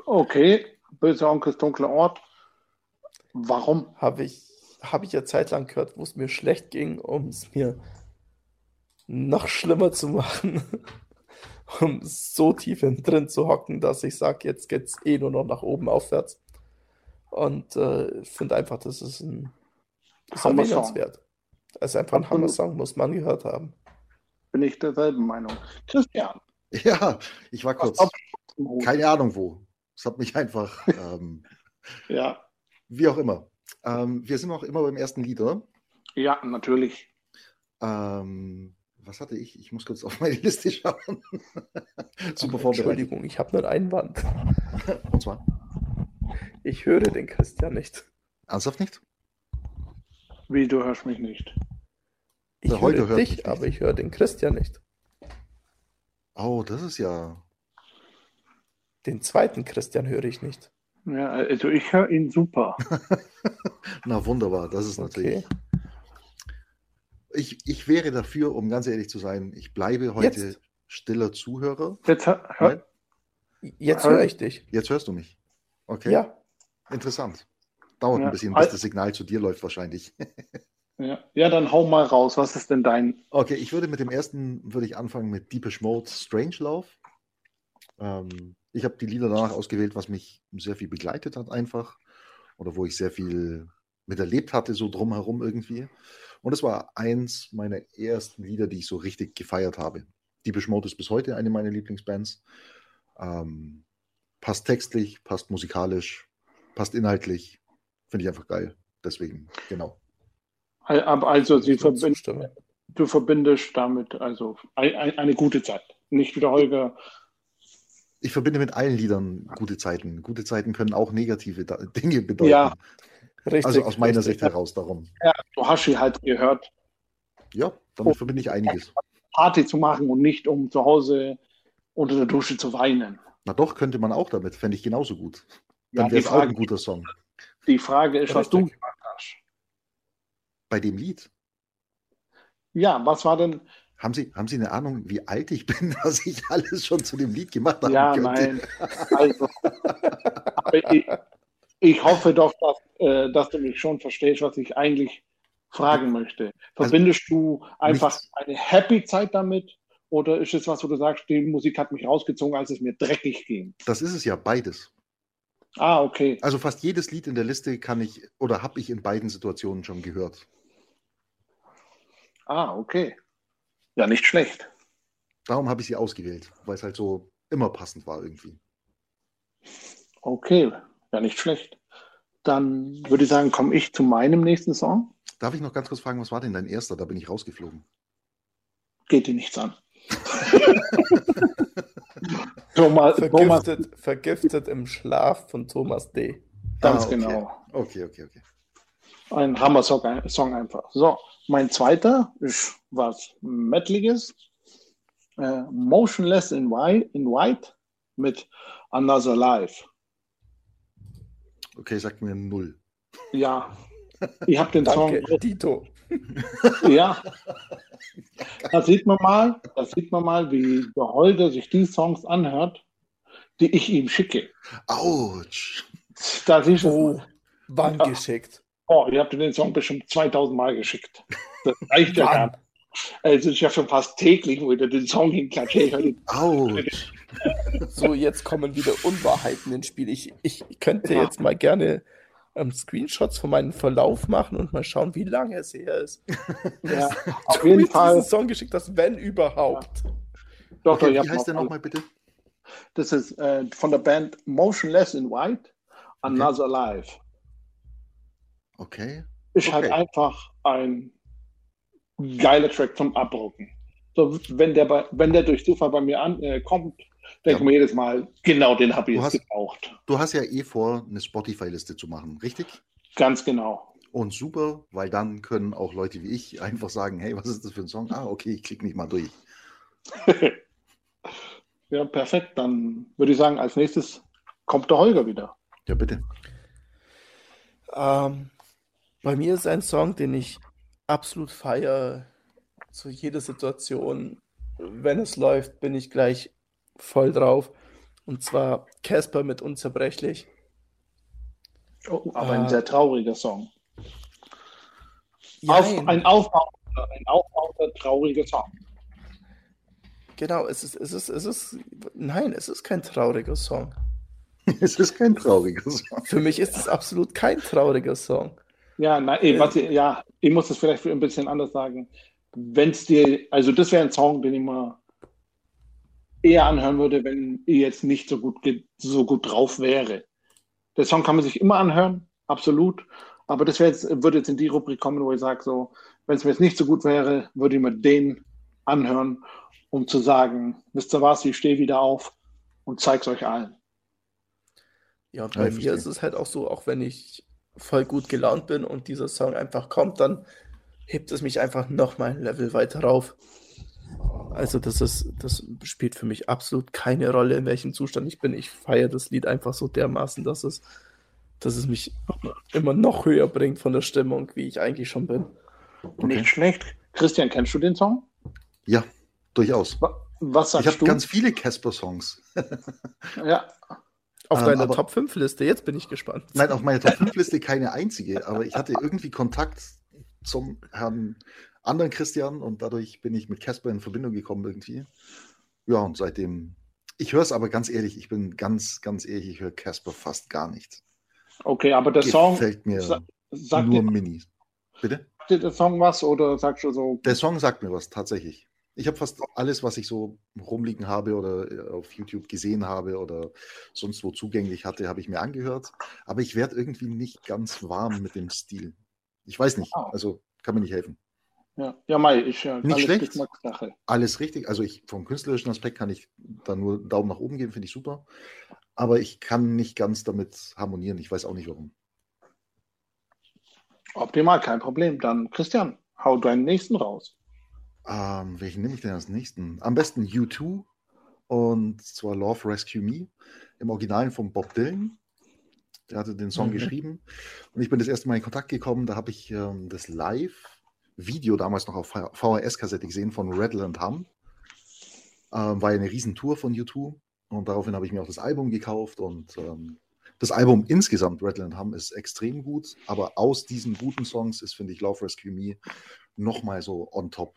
Okay, Böse Onkels, dunkler Ort. Warum? Habe ich habe ich ja zeitlang gehört, wo es mir schlecht ging, um es mir noch schlimmer zu machen. um so tief drin zu hocken, dass ich sage, jetzt geht es eh nur noch nach oben aufwärts. Und äh, ich finde einfach, das ist ein das erwähnenswert. Es ist einfach ein Hammer-Song, muss man gehört haben. Bin ich derselben Meinung. Christian. Ja, ich war kurz. Keine Ahnung wo. Es hat mich einfach. Ähm, ja. Wie auch immer. Ähm, wir sind auch immer beim ersten Lied, oder? Ja, natürlich. Ähm, was hatte ich? Ich muss kurz auf meine Liste schauen. Super Ach, Entschuldigung, ich habe nur einen Einwand. Und zwar? Ich höre den Christian nicht. Ernsthaft nicht? Wie, du hörst mich nicht? Ich ja, höre dich, nicht. aber ich höre den Christian nicht. Oh, das ist ja. Den zweiten Christian höre ich nicht. Ja, also ich höre ihn super. Na wunderbar, das ist natürlich. Ich, ich wäre dafür, um ganz ehrlich zu sein, ich bleibe heute Jetzt. stiller Zuhörer. Jetzt, hör, Jetzt höre ich dich. Jetzt hörst du mich. Okay. Ja. Interessant. Dauert ja. ein bisschen, bis das Signal zu dir läuft wahrscheinlich. Ja. ja, dann hau mal raus. Was ist denn dein? Okay, ich würde mit dem ersten würde ich anfangen mit Deepish Mode Strange Love. Ähm, ich habe die Lieder danach ausgewählt, was mich sehr viel begleitet hat einfach oder wo ich sehr viel miterlebt hatte so drumherum irgendwie. Und es war eins meiner ersten Lieder, die ich so richtig gefeiert habe. Deepish Mode ist bis heute eine meiner Lieblingsbands. Ähm, passt textlich, passt musikalisch, passt inhaltlich. Finde ich einfach geil. Deswegen, genau. Also, sie verbind, du verbindest damit also eine gute Zeit. Nicht wieder Holger. Ich verbinde mit allen Liedern gute Zeiten. Gute Zeiten können auch negative Dinge bedeuten. Ja, richtig. Also aus meiner richtig. Sicht heraus darum. Ja, du hast sie halt gehört. Ja, damit um verbinde ich einiges. Party zu machen und nicht um zu Hause unter der Dusche zu weinen. Na doch, könnte man auch damit. Fände ich genauso gut. Dann ja, wäre es auch ein guter Song. Die Frage ist, was du gemacht hast. Bei dem Lied? Ja, was war denn. Haben Sie, haben Sie eine Ahnung, wie alt ich bin, dass ich alles schon zu dem Lied gemacht habe? Ja, könnte? nein. Also, ich, ich, hoffe doch, dass, äh, dass du mich schon verstehst, was ich eigentlich fragen möchte. Verbindest also, du einfach nichts. eine Happy-Zeit damit? Oder ist es was, wo du sagst, die Musik hat mich rausgezogen, als es mir dreckig ging? Das ist es ja beides. Ah, okay. Also fast jedes Lied in der Liste kann ich oder habe ich in beiden Situationen schon gehört. Ah, okay. Ja, nicht schlecht. Darum habe ich sie ausgewählt, weil es halt so immer passend war irgendwie. Okay, ja, nicht schlecht. Dann würde ich sagen, komme ich zu meinem nächsten Song. Darf ich noch ganz kurz fragen, was war denn dein erster? Da bin ich rausgeflogen. Geht dir nichts an. Thomas, vergiftet, Thomas. vergiftet im Schlaf von Thomas D. Ganz ah, okay. genau. Okay, okay, okay. Ein Hammer-Song einfach. So, mein zweiter ist was Metaliges. Äh, Motionless in White, in White mit Another Life. Okay, sagt mir null. Ja, ich habe den Danke, Song. Dito. Ja, da sieht man mal, da sieht man mal, wie der Holger sich die Songs anhört, die ich ihm schicke. Autsch. Da siehst du. Oh, wann ja. geschickt? Oh, ihr habt den Song bestimmt 2000 Mal geschickt. Das reicht ja gar nicht. Es ist ja schon fast täglich, wo ich den Song hinklatsche. Autsch. So, jetzt kommen wieder Unwahrheiten ins Spiel. Ich, ich könnte ja. jetzt mal gerne ähm, Screenshots von meinem Verlauf machen und mal schauen, wie lange es her ist. ja, auf jeden Fall. diesen Song geschickt hast, wenn überhaupt. Ja. Doch, okay, wie heißt der nochmal bitte? Das ist äh, von der Band Motionless in White, Another okay. Life. Okay. Ist halt okay. halt einfach ein geiler Track zum Abrucken. So, wenn der, bei, wenn der durch Zufall bei mir ankommt, äh, kommt, denke ja. mir jedes Mal, genau den habe ich du jetzt hast, gebraucht. Du hast ja eh vor, eine Spotify-Liste zu machen, richtig? Ganz genau. Und super, weil dann können auch Leute wie ich einfach sagen, hey, was ist das für ein Song? Ah, okay, ich klicke nicht mal durch. ja, perfekt. Dann würde ich sagen, als nächstes kommt der Holger wieder. Ja, bitte. Ähm, bei mir ist ein Song, den ich absolut feiere. Zu jeder Situation, wenn es läuft, bin ich gleich voll drauf. Und zwar Casper mit Unzerbrechlich. Oh, aber äh, ein sehr trauriger Song. Auf, ein aufbauender, ein aufbauender, trauriger Song. Genau, es ist, es ist, es ist, nein, es ist kein trauriger Song. es ist kein trauriger Song. Für mich ist es absolut kein trauriger Song. Ja, nein, ey, was, ja, ich muss das vielleicht ein bisschen anders sagen. Wenn es dir, also das wäre ein Song, den ich mal eher anhören würde, wenn ihr jetzt nicht so gut, so gut drauf wäre. Der Song kann man sich immer anhören, absolut. Aber das jetzt, würde jetzt in die Rubrik kommen, wo ich sage, so, wenn es mir jetzt nicht so gut wäre, würde ich mir den anhören, um zu sagen, wisst ihr was, ich stehe wieder auf und zeig's euch allen. Ja, bei ja, mir ist es halt auch so, auch wenn ich voll gut gelaunt bin und dieser Song einfach kommt, dann hebt es mich einfach nochmal ein Level weiter rauf. Also das ist, das spielt für mich absolut keine Rolle, in welchem Zustand ich bin. Ich feiere das Lied einfach so dermaßen, dass es, dass es mich immer noch höher bringt von der Stimmung, wie ich eigentlich schon bin. Okay. Nicht schlecht. Christian, kennst du den Song? Ja, durchaus. Was sagst ich habe ganz viele Casper-Songs. ja. Auf ähm, deiner Top 5 Liste, jetzt bin ich gespannt. Nein, auf meiner Top 5 Liste keine einzige, aber ich hatte irgendwie Kontakt zum Herrn anderen Christian und dadurch bin ich mit Casper in Verbindung gekommen irgendwie. Ja, und seitdem, ich höre es aber ganz ehrlich, ich bin ganz, ganz ehrlich, ich höre Casper fast gar nicht. Okay, aber der Song fällt mir sa nur Mini. Bitte? Sagt dir der Song was oder sagst du so? Der Song sagt mir was, tatsächlich. Ich habe fast alles, was ich so rumliegen habe oder äh, auf YouTube gesehen habe oder sonst wo zugänglich hatte, habe ich mir angehört. Aber ich werde irgendwie nicht ganz warm mit dem Stil. Ich weiß nicht. Ah. Also kann mir nicht helfen. Ja, ja Mai, ich ja, nicht schlecht. Alles richtig. Also ich vom künstlerischen Aspekt kann ich da nur Daumen nach oben geben, finde ich super. Aber ich kann nicht ganz damit harmonieren. Ich weiß auch nicht warum. Optimal, kein Problem. Dann Christian, hau deinen nächsten raus. Ähm, welchen nehme ich denn als nächsten? Am besten U2 und zwar Love Rescue Me im Original von Bob Dylan. Der hatte den Song mhm. geschrieben und ich bin das erste Mal in Kontakt gekommen. Da habe ich ähm, das Live-Video damals noch auf VHS-Kassette gesehen von Rattle and Hum. Ähm, war ja eine Riesentour von U2 und daraufhin habe ich mir auch das Album gekauft und ähm, das Album insgesamt, Rattle and Hum, ist extrem gut, aber aus diesen guten Songs ist, finde ich, Love Rescue Me nochmal so on top.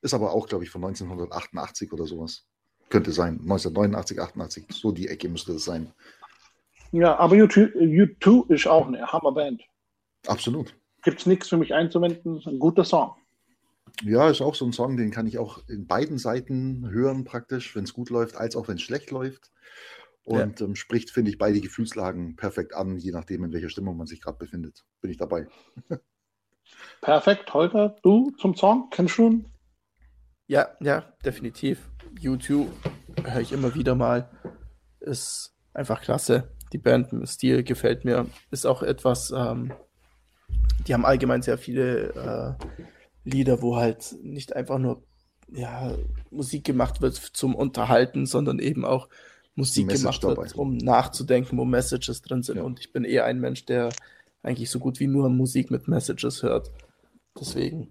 Ist aber auch, glaube ich, von 1988 oder sowas. Könnte sein. 1989, 88. So die Ecke müsste es sein. Ja, aber U2, U2 ist auch eine Hammerband. Absolut. Gibt es nichts für mich einzuwenden. Ein guter Song. Ja, ist auch so ein Song, den kann ich auch in beiden Seiten hören, praktisch, wenn es gut läuft, als auch wenn es schlecht läuft. Und ja. ähm, spricht, finde ich, beide Gefühlslagen perfekt an, je nachdem, in welcher Stimmung man sich gerade befindet. Bin ich dabei. Perfekt. Holger, du zum Song? Kennst du ihn? Ja, ja, definitiv. YouTube höre ich immer wieder mal. Ist einfach klasse. Die Band, Stil gefällt mir. Ist auch etwas, ähm, die haben allgemein sehr viele äh, Lieder, wo halt nicht einfach nur ja, Musik gemacht wird zum Unterhalten, sondern eben auch Musik gemacht wird, um nachzudenken, wo Messages drin sind. Ja. Und ich bin eher ein Mensch, der eigentlich so gut wie nur Musik mit Messages hört. Deswegen.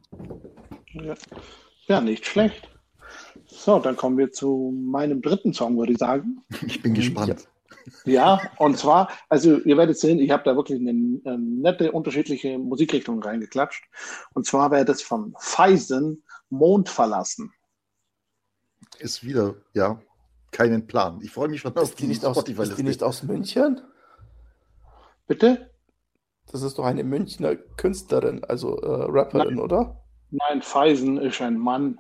Ja, ja nicht schlecht. So, dann kommen wir zu meinem dritten Song, würde ich sagen. Ich bin gespannt. Ja, und zwar, also ihr werdet sehen, ich habe da wirklich eine, eine, nette unterschiedliche Musikrichtung reingeklatscht. Und zwar wäre das von Feisen Mond verlassen. Ist wieder, ja, keinen Plan. Ich freue mich schon auf die, die Spotify. Ist die nicht aus München? Bitte? Das ist doch eine Münchner Künstlerin, also äh, Rapperin, Nein. oder? Nein, Feisen ist ein Mann.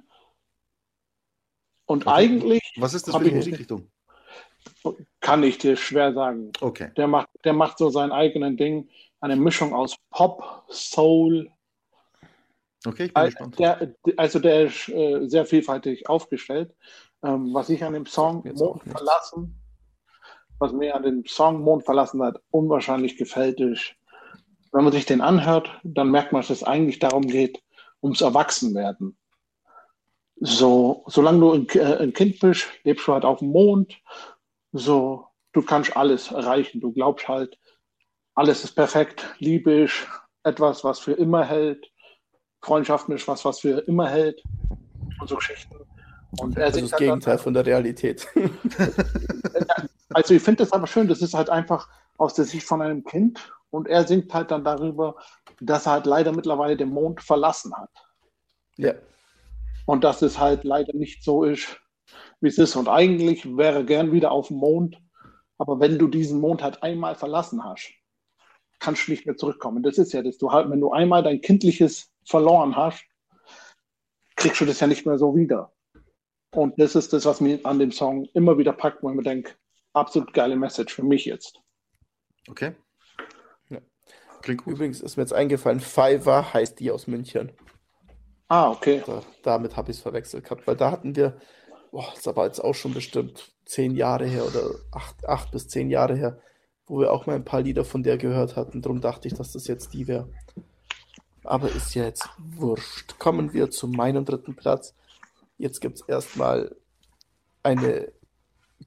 Und was eigentlich. Was ist das für eine Musikrichtung? Kann ich dir schwer sagen. Okay. Der macht, der macht so sein eigenes Ding, eine Mischung aus Pop, Soul. Okay, ich bin gespannt. Der, also der ist äh, sehr vielfältig aufgestellt. Ähm, was ich an dem Song Mond verlassen, was mir an dem Song Mond verlassen hat, unwahrscheinlich gefällt, ist, wenn man sich den anhört, dann merkt man, dass es eigentlich darum geht, ums Erwachsenwerden. So, solange du ein, äh, ein Kind bist, lebst du halt auf dem Mond. So, du kannst alles erreichen. Du glaubst halt, alles ist perfekt. Liebe ist etwas, was für immer hält. Freundschaften ist was, was für immer hält. Und so Geschichten. Und er das ist das Gegenteil von der Realität. also ich finde das aber schön, das ist halt einfach aus der Sicht von einem Kind und er singt halt dann darüber, dass er halt leider mittlerweile den Mond verlassen hat. Ja. Und dass es halt leider nicht so ist, wie es ist. Und eigentlich wäre gern wieder auf dem Mond, aber wenn du diesen Mond halt einmal verlassen hast, kannst du nicht mehr zurückkommen. Das ist ja das. Du halt, wenn du einmal dein Kindliches verloren hast, kriegst du das ja nicht mehr so wieder. Und das ist das, was mir an dem Song immer wieder packt, wo ich mir denke, absolut geile Message für mich jetzt. Okay. Ja. Klingt gut. Übrigens ist mir jetzt eingefallen, Fiverr heißt die aus München. Ah, okay. Da, damit habe ich es verwechselt gehabt, weil da hatten wir, boah, das war jetzt auch schon bestimmt zehn Jahre her oder acht, acht bis zehn Jahre her, wo wir auch mal ein paar Lieder von der gehört hatten. Darum dachte ich, dass das jetzt die wäre. Aber ist ja jetzt wurscht. Kommen wir zu meinem dritten Platz. Jetzt gibt es erstmal eine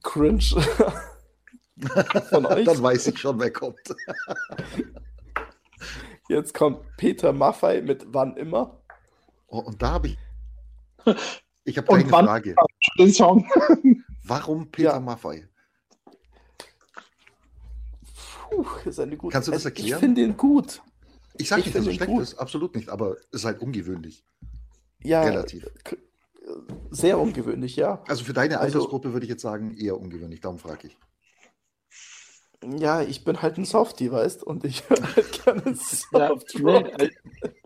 Cringe von euch. Dann weiß ich schon, wer kommt. Jetzt kommt Peter Maffei mit Wann immer. Oh, und da habe ich. Ich habe eine Frage. Den Song. Warum Peter ja. Maffei? Puh, ist eine gute Kannst du das erklären? Ich finde ihn gut. Ich sage nicht, dass er schlecht ist, absolut nicht, aber es ist halt ungewöhnlich. Ja, relativ. Sehr ungewöhnlich, ja. Also für deine also Altersgruppe also, würde ich jetzt sagen, eher ungewöhnlich, darum frage ich. Ja, ich bin halt ein Softie, weißt und ich höre halt gerne Soft ja, nee, äh,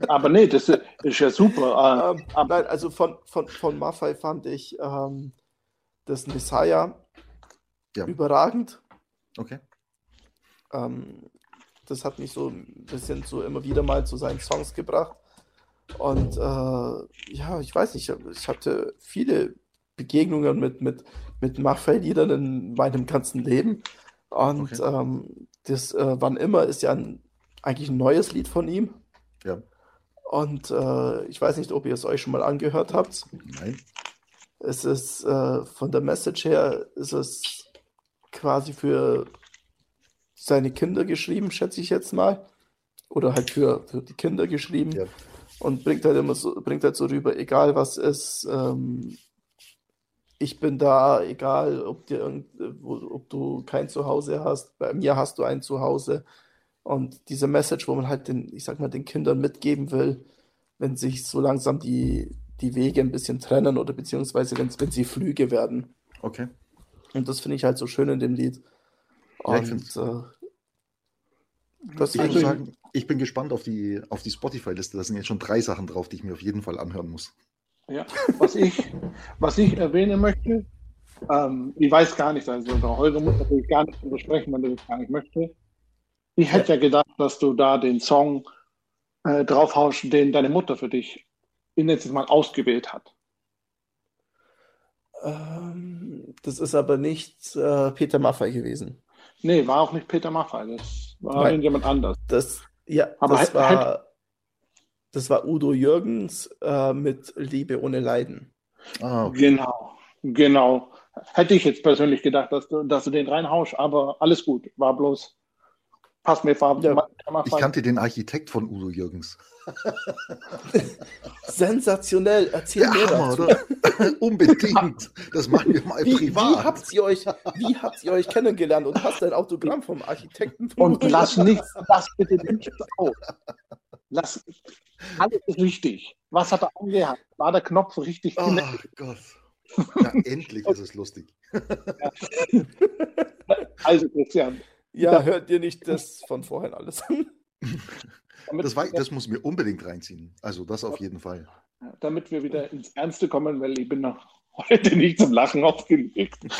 Aber nee, das ist ja super. Ähm, nein, also von, von, von Maffei fand ich ähm, das Messiah ja. überragend. Okay. Ähm, das hat mich so ein bisschen so immer wieder mal zu seinen Songs gebracht. Und äh, ja, ich weiß nicht, ich hatte viele Begegnungen mit, mit, mit Maffei-Liedern in meinem ganzen Leben. Und okay. ähm, das äh, Wann immer ist ja ein, eigentlich ein neues Lied von ihm. Ja. Und äh, ich weiß nicht, ob ihr es euch schon mal angehört habt. Nein. Es ist äh, von der Message her, ist es quasi für seine Kinder geschrieben, schätze ich jetzt mal. Oder halt für, für die Kinder geschrieben. Ja. Und bringt halt immer so, bringt halt so rüber, egal was ist, ähm, ich bin da, egal ob, dir irgend, ob du kein Zuhause hast, bei mir hast du ein Zuhause. Und diese Message, wo man halt den, ich sag mal, den Kindern mitgeben will, wenn sich so langsam die, die Wege ein bisschen trennen oder beziehungsweise wenn, wenn sie Flüge werden. Okay. Und das finde ich halt so schön in dem Lied. Und ja, äh, ich sagen, ich bin gespannt auf die, auf die Spotify-Liste. Da sind jetzt schon drei Sachen drauf, die ich mir auf jeden Fall anhören muss. Ja, was ich, was ich erwähnen möchte, ähm, ich weiß gar nicht, also Holger muss natürlich gar nicht besprechen, wenn er das gar nicht möchte. Ich hätte ja. ja gedacht, dass du da den Song äh, draufhaust, den deine Mutter für dich in letztes Mal ausgewählt hat. Ähm, das ist aber nicht äh, Peter Maffay gewesen. Nee, war auch nicht Peter Maffay, das war Nein, jemand anders. Das, ja, aber das war das war Udo Jürgens äh, mit Liebe ohne Leiden. Ah, okay. Genau, genau. Hätte ich jetzt persönlich gedacht, dass du, dass du den reinhaust, aber alles gut. War bloß, passt mir Farben. Ja. Ich kannte den Architekt von Udo Jürgens. Sensationell, erzähl ja, mir Hammer, oder? Unbedingt. Das machen wir mal wie, privat. Wie habt, ihr euch, wie habt ihr euch kennengelernt und hast ein Autogramm vom Architekten? Und lass nicht, lass bitte nicht auf. Lass, alles ist richtig. Was hat er angehabt? War der Knopf richtig? Oh Gott. Ja, endlich ist es lustig. Also, Christian. Ja, hört ihr nicht das von vorhin alles an? Das, war, das muss mir unbedingt reinziehen. Also, das auf jeden Fall. Damit wir wieder ins Ernste kommen, weil ich bin noch heute nicht zum Lachen aufgelegt.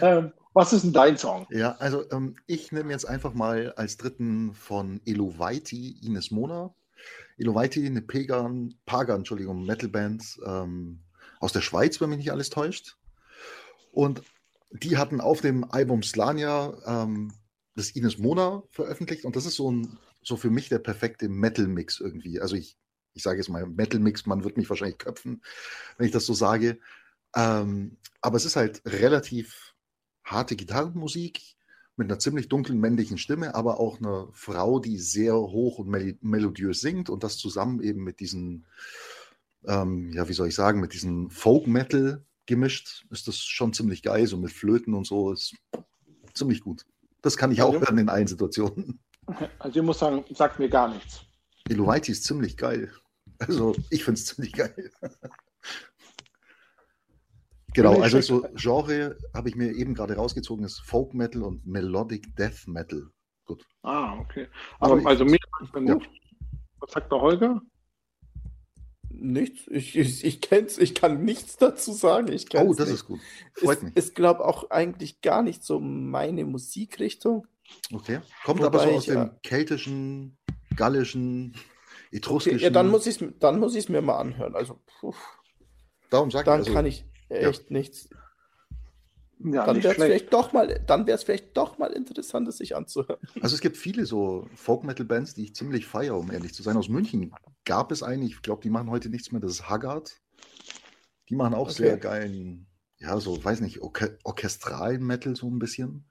ähm, was ist denn dein Song? Ja, also ähm, ich nehme jetzt einfach mal als dritten von Elovaiti Ines Mona. Elovaiti, eine Pagan, Pagan, Entschuldigung, Metalband ähm, aus der Schweiz, wenn mich nicht alles täuscht. Und die hatten auf dem Album Slania ähm, das Ines Mona veröffentlicht und das ist so, ein, so für mich der perfekte Metal-Mix irgendwie. Also ich, ich sage jetzt mal Metal-Mix, man wird mich wahrscheinlich köpfen, wenn ich das so sage. Ähm, aber es ist halt relativ harte Gitarrenmusik mit einer ziemlich dunklen männlichen Stimme, aber auch eine Frau, die sehr hoch und mel melodiös singt und das zusammen eben mit diesen, ähm, ja, wie soll ich sagen, mit diesem Folk-Metal gemischt, ist das schon ziemlich geil, so mit Flöten und so, ist ziemlich gut. Das kann ich auch also, hören in allen Situationen. Also ich muss sagen, sagt mir gar nichts. Elovaiti ist ziemlich geil. Also ich finde es ziemlich geil. Genau, also so Genre habe ich mir eben gerade rausgezogen, ist Folk Metal und Melodic Death Metal. Gut. Ah, okay. Aber, Aber also mir ja. Was sagt der Holger? Nichts. Ich, ich, ich kenn's, ich kann nichts dazu sagen. Ich oh, das nicht. ist gut. Freut ist, mich. Ist, glaube auch eigentlich gar nicht so meine Musikrichtung. Okay. Kommt aber so aus dem keltischen, gallischen, etruskischen. Okay, ja, dann muss ich es dann muss ich's mir mal anhören. Also, puh. Darum sag dann ich, also, kann ich echt nichts. Ja, Dann wäre es vielleicht doch mal, dann wäre es vielleicht doch mal interessant, es sich anzuhören. Also es gibt viele so Folk-Metal-Bands, die ich ziemlich feiere, um ehrlich zu sein. Aus München gab es eine, ich glaube, die machen heute nichts mehr, das ist Haggard. Die machen auch Okay. sehr geilen, ja, so, weiß nicht, Orche orchestralen Metal so ein bisschen.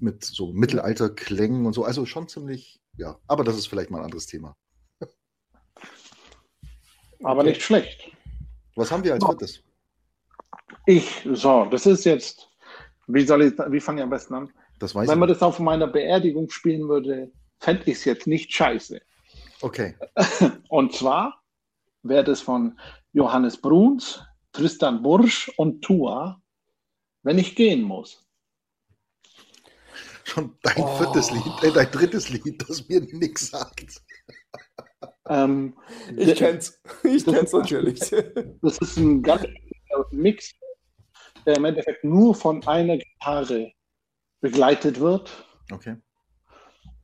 Mit so Mittelalter-Klängen und so. Also schon ziemlich, ja, aber das ist vielleicht mal ein anderes Thema. Aber Okay. nicht schlecht. Was haben wir als drittes? Ich, so, das ist jetzt, wie soll ich, wie fange ich am besten an? Das weiß Wenn ich man nicht. das auf meiner Beerdigung spielen würde, fände ich es jetzt nicht scheiße. Okay, Und zwar wäre das von Johannes Bruns, Tristan Bursch und Tua, wenn ich gehen muss. schon dein Oh. viertes Lied, äh, dein drittes Lied, das mir nichts sagt. Ähm, Ich kenn's. Ich Das- kenn's natürlich. Das ist ein ganz guter Mix, der im Endeffekt nur von einer Gitarre begleitet wird. Okay.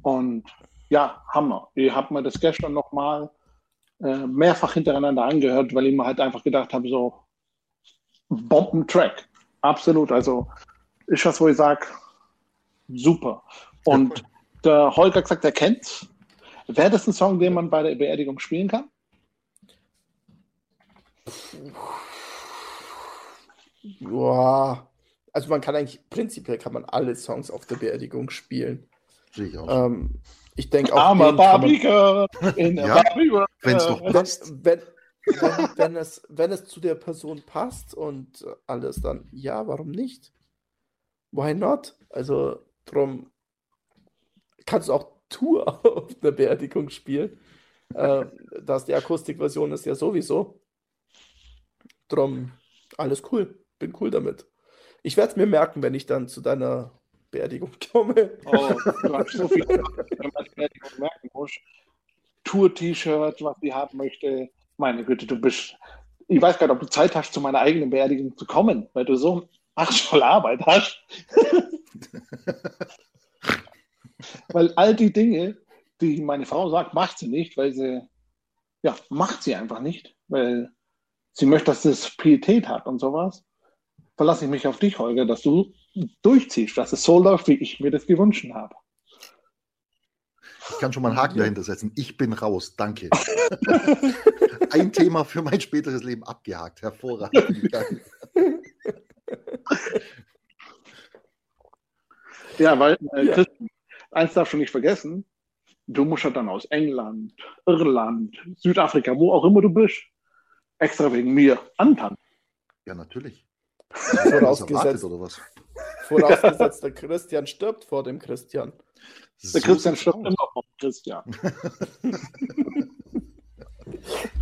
Und ja, Hammer. Ich habe mir das gestern nochmal äh, mehrfach hintereinander angehört, weil ich mir halt einfach gedacht habe, so Bombentrack. Absolut. Also ist was, wo ich sage, super. Und der Holger gesagt, er kennt's. Wäre das ein Song, den man bei der Beerdigung spielen kann? Boah. Also man kann eigentlich, prinzipiell kann man alle Songs auf der Beerdigung spielen. Sehe ich auch. Ähm, ich denke auch, Armer man- Barbiker in Ja, Barbiker. Wenn es noch wenn, passt. wenn, wenn, wenn, es, wenn es zu der Person passt und alles, dann ja, warum nicht? Why not? Also drum kannst du auch Tour auf der Beerdigung spielen. Ähm, dass die Akustikversion ist ja sowieso. Drum alles cool. Bin cool damit. Ich werde es mir merken, wenn ich dann zu deiner Beerdigung komme. Oh, du hast so viel, Beerdigung merken muss. Tour-T-Shirt, was ich haben möchte. Meine Güte, du bist. Ich weiß gar nicht, ob du Zeit hast, zu meiner eigenen Beerdigung zu kommen, weil du so voll Arbeit hast. weil all die Dinge, die meine Frau sagt, macht sie nicht, weil sie, ja, macht sie einfach nicht, weil sie möchte, dass es Pietät hat und sowas. Verlasse ich mich auf dich, Holger, dass du durchziehst, dass es so läuft, wie ich mir das gewünscht habe. Ich kann schon mal einen Haken dahinter setzen. Ich bin raus. Danke. Ein Thema für mein späteres Leben abgehakt. Hervorragend. Ja, weil, äh, Ja. Christian, eins darfst du nicht vergessen, du musst ja dann aus England, Irland, Südafrika, wo auch immer du bist, extra wegen mir antanzen. Ja, natürlich. Vorausgesetzt, oder was? vorausgesetzt, der Christian stirbt vor dem Christian. Der So Christian stirbt immer vom Christian.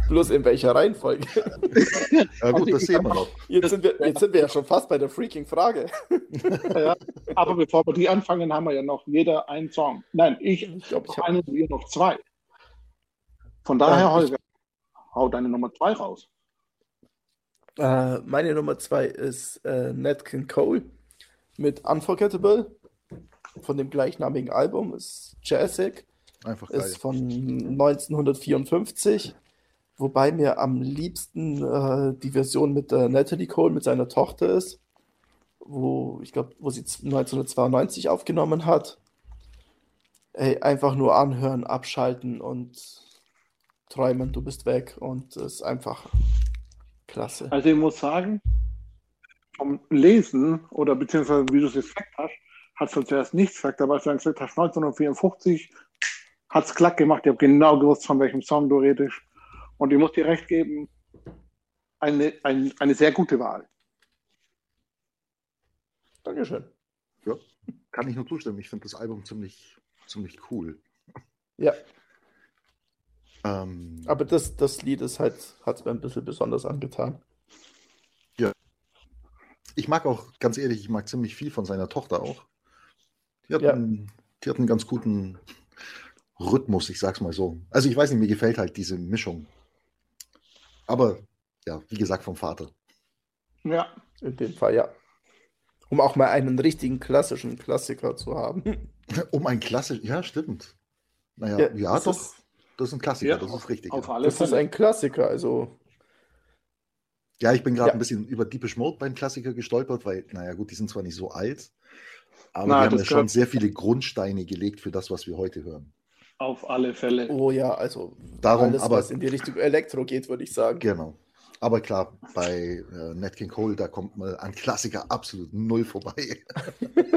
Bloß in welcher Reihenfolge? Ja, gut, das sehen wir noch. Jetzt sind wir, jetzt sind wir ja schon fast bei der freaking Frage. ja. Aber bevor wir die anfangen, haben wir ja noch jeder einen Song. Nein, ich Ich glaube, ich noch habe einen, wir noch zwei. Von daher, Ja, Holger, hau deine Nummer zwei raus. Äh, meine Nummer zwei ist äh, Nat King Cole mit Unforgettable von dem gleichnamigen Album. Ist jazzig, Einfach geil. ist von 1954, wobei mir am liebsten äh, die Version mit äh, Natalie Cole mit seiner Tochter ist, wo ich glaube, wo sie 1992 aufgenommen hat. Ey, einfach nur anhören, abschalten und träumen, du bist weg und es ist einfach klasse. Also ich muss sagen, vom Lesen oder beziehungsweise wie du es gesagt hast, hat es zuerst nichts gesagt, aber als du dann gesagt hast, 1954 hat es klack gemacht. Ich habe genau gewusst, von welchem Song du redest. Und ich muss dir recht geben, eine, ein, eine sehr gute Wahl. Dankeschön. Ja, kann ich nur zustimmen. Ich finde das Album ziemlich, ziemlich cool. Ja, Ähm, aber das, das Lied ist halt, hat es mir ein bisschen besonders angetan. ich mag auch, ganz ehrlich, ich mag ziemlich viel von seiner Tochter auch. Die hat, Ja. einen, die hat einen ganz guten Rhythmus, ich sag's mal so. Also ich weiß nicht, mir gefällt halt diese Mischung. Aber ja, wie gesagt, vom Vater. Ja, In dem Fall, ja. Um auch mal einen richtigen klassischen Klassiker zu haben. Um ein klassisch, ja, stimmt. Naja, Ja, ja, doch. ist- das ist ein Klassiker, ja, das ist richtig. Auf ja. alle das Fälle. ist ein Klassiker, also. Ja, ich bin gerade ja. ein bisschen über Deepish Mode beim Klassiker gestolpert, weil, naja, gut, die sind zwar nicht so alt, aber Na, wir haben ja schon sehr viele Grundsteine gelegt für das, was wir heute hören. Auf alle Fälle. Oh ja, also Darum, alles, aber, was in die Richtung Elektro geht, würde ich sagen. Genau. Aber klar, bei äh, Nat King Cole, da kommt man an Klassiker absolut null vorbei.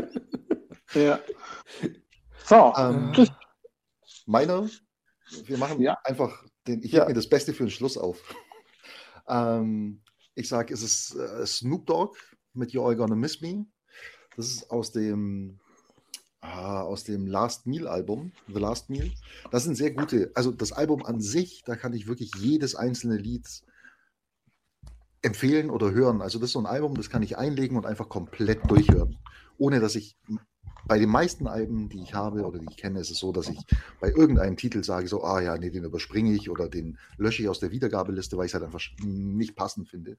ja. So, ähm, meiner, wir machen ja. einfach den, ich ja. mir das Beste für den Schluss auf. ähm, ich sage, es ist äh, Snoop Dogg mit You're All Gonna Miss Me. Das ist aus dem ah, aus dem Last Meal Album, The Last Meal. Das sind sehr gute, also das Album an sich, da kann ich wirklich jedes einzelne Lied empfehlen oder hören. Also das ist so ein Album, das kann ich einlegen und einfach komplett durchhören. Ohne dass ich bei den meisten Alben, die ich habe oder die ich kenne, ist es so, dass ich bei irgendeinem Titel sage, so, ah ja, nee, den überspringe ich oder den lösche ich aus der Wiedergabeliste, weil ich es halt einfach nicht passend finde.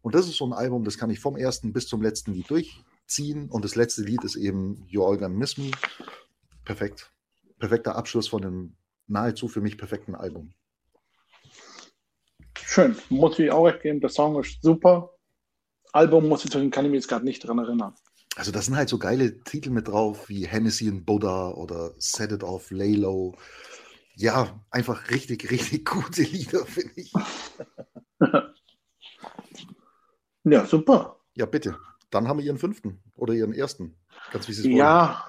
Und das ist so ein Album, das kann ich vom ersten bis zum letzten Lied durchziehen. Und das letzte Lied ist eben Miss Me. Perfekt. Perfekter Abschluss von einem nahezu für mich perfekten Album. Schön. Muss ich auch recht geben. Der Song ist super. Album muss ich kann ich mich jetzt gerade nicht dran erinnern. Also da sind halt so geile Titel mit drauf wie Hennessy and Buddha oder Set It Off, Lay Low. Ja, einfach richtig, richtig gute Lieder, finde ich. ja, super. Ja, bitte. Dann haben wir Ihren fünften oder Ihren ersten. Ganz wie Sie es Ja,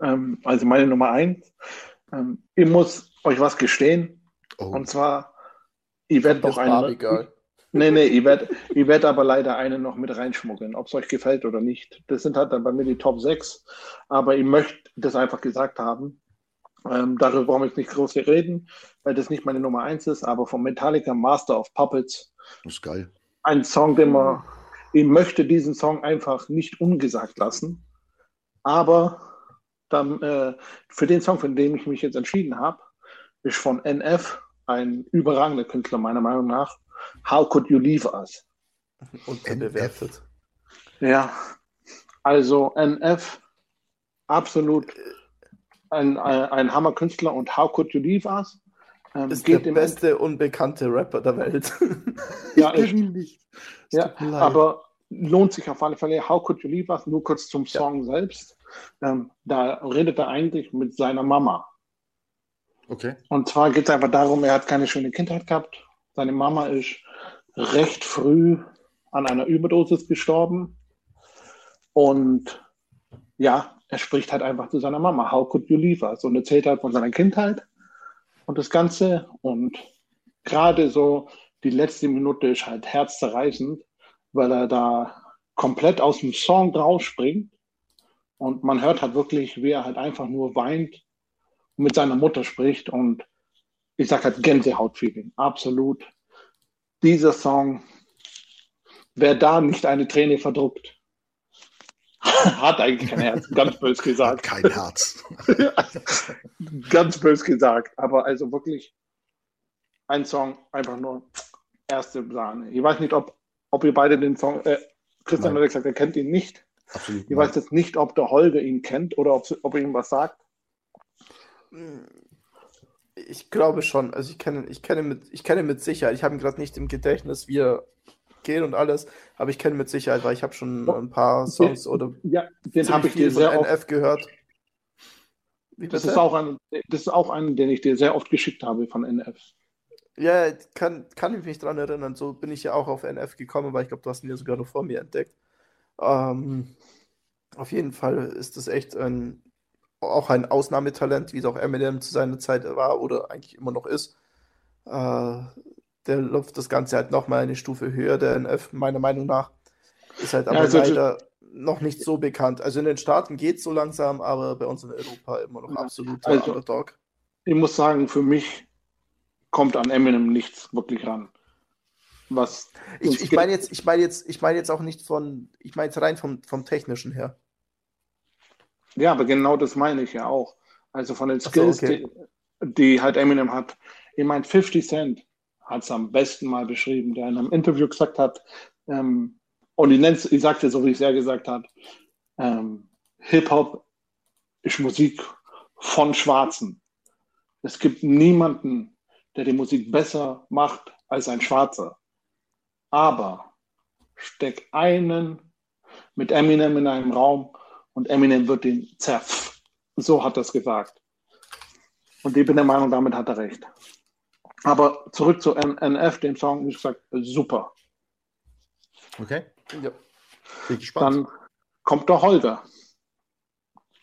ähm, also meine Nummer eins. Ähm, ich muss euch was gestehen. Oh. Und zwar, ich werde noch eine. Nee, nee, ich werde ich werd aber leider eine noch mit reinschmuggeln, ob es euch gefällt oder nicht. Das sind halt dann bei mir die Top 6, aber ich möchte das einfach gesagt haben. Ähm, darüber brauchen wir jetzt nicht groß reden, weil das nicht meine Nummer 1 ist, aber von Metallica Master of Puppets. Das ist geil. Ein Song, den man, ich möchte diesen Song einfach nicht ungesagt lassen, aber dann, äh, für den Song, für den ich mich jetzt entschieden habe, ist von NF ein überragender Künstler meiner Meinung nach How could you leave us? Unterbewertet. Ja, also NF, absolut ein, ein, ein Hammerkünstler und How could you leave us? Ähm, ist der beste End unbekannte Rapper der Welt. ja, ich nicht. Ja, aber lohnt sich auf alle Fälle. How could you leave us? Nur kurz zum Song ja. selbst. Ähm, da redet er eigentlich mit seiner Mama. Okay. Und zwar geht es einfach darum, er hat keine schöne Kindheit gehabt seine Mama ist recht früh an einer Überdosis gestorben. Und ja, er spricht halt einfach zu seiner Mama, how could you leave us? Und erzählt halt von seiner Kindheit und das Ganze. Und gerade so die letzte Minute ist halt herzzerreißend, weil er da komplett aus dem Song rausspringt. Und man hört halt wirklich, wie er halt einfach nur weint und mit seiner Mutter spricht. Und ich sage halt Gänsehautfeeling, absolut. Dieser Song, wer da nicht eine Träne verdruckt, hat eigentlich kein Herz, ganz bös gesagt. Kein Herz. ganz bös gesagt, aber also wirklich ein Song, einfach nur erste Sahne. Ich weiß nicht, ob, ob ihr beide den Song, äh, Christian Nein. hat gesagt, er kennt ihn nicht. Absolut. Ich nein. weiß jetzt nicht, ob der Holger ihn kennt oder ob, ob er ihm was sagt. Ich glaube schon. Also ich kenne, ich kenne mit, ich kenne mit Sicherheit. Ich habe ihn gerade nicht im Gedächtnis, wie er geht und alles, aber ich kenne mit Sicherheit, weil ich habe schon ein paar Songs oder ja, den habe ich dir sehr NF oft, gehört. das ist auch ein, das ist auch ein, den ich dir sehr oft geschickt habe von NF. Ja, kann, kann ich mich daran erinnern. So bin ich ja auch auf NF gekommen, weil ich glaube, du hast ihn ja sogar noch vor mir entdeckt. Ähm, auf jeden Fall ist das echt ein auch ein Ausnahmetalent, wie es auch Eminem zu seiner Zeit war oder eigentlich immer noch ist. Äh, der läuft das Ganze halt nochmal eine Stufe höher, der NF, meiner Meinung nach. Ist halt aber also leider noch nicht so bekannt. Also in den Staaten geht es so langsam, aber bei uns in Europa immer noch absolut also, Underdog. Ich muss sagen, für mich kommt an Eminem nichts wirklich ran. Was ich, ich meine jetzt, ich meine jetzt, ich meine jetzt auch nicht von, ich meine jetzt rein vom, vom Technischen her. Ja, aber genau das meine ich ja auch. Also von den Skills, so, okay. die, die, halt Eminem hat. Ich meine, 50 Cent hat es am besten mal beschrieben, der in einem Interview gesagt hat, ähm, und ich, nenn's, ich sagte so, wie es er gesagt hat, ähm, Hip-Hop ist Musik von Schwarzen. Es gibt niemanden, der die Musik besser macht als ein Schwarzer. Aber steck einen mit Eminem in einem Raum und Eminem wird den zerf. So hat er es gesagt. Und ich bin der Meinung, damit hat er recht. Aber zurück zu NF, dem Song, wie gesagt, super. Okay. Ja. Bin gespannt. Dann kommt der Holger.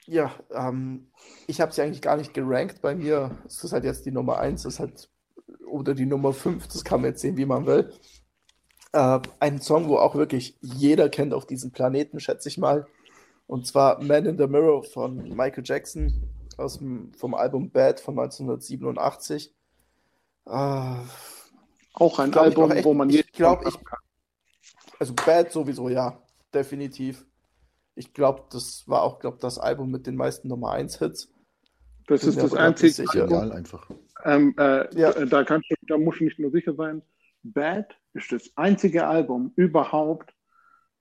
Ja, ähm, ich habe sie eigentlich gar nicht gerankt. Bei mir ist das halt jetzt die Nummer 1, ist halt, oder die Nummer 5, das kann man jetzt sehen, wie man will. Äh, ein Song, wo auch wirklich jeder kennt auf diesem Planeten, schätze ich mal. Und zwar Man in the Mirror von Michael Jackson aus dem, vom Album Bad von 1987. Äh, auch ein Album, echt, wo man ich glaube, ich, also Bad sowieso, ja, definitiv. Ich glaube, das war auch, glaube das Album mit den meisten Nummer 1 Hits. Das Bin ist das einzige Album. einfach. Ähm, äh, ja. da, kannst du, da musst du nicht nur sicher sein. Bad ist das einzige Album überhaupt,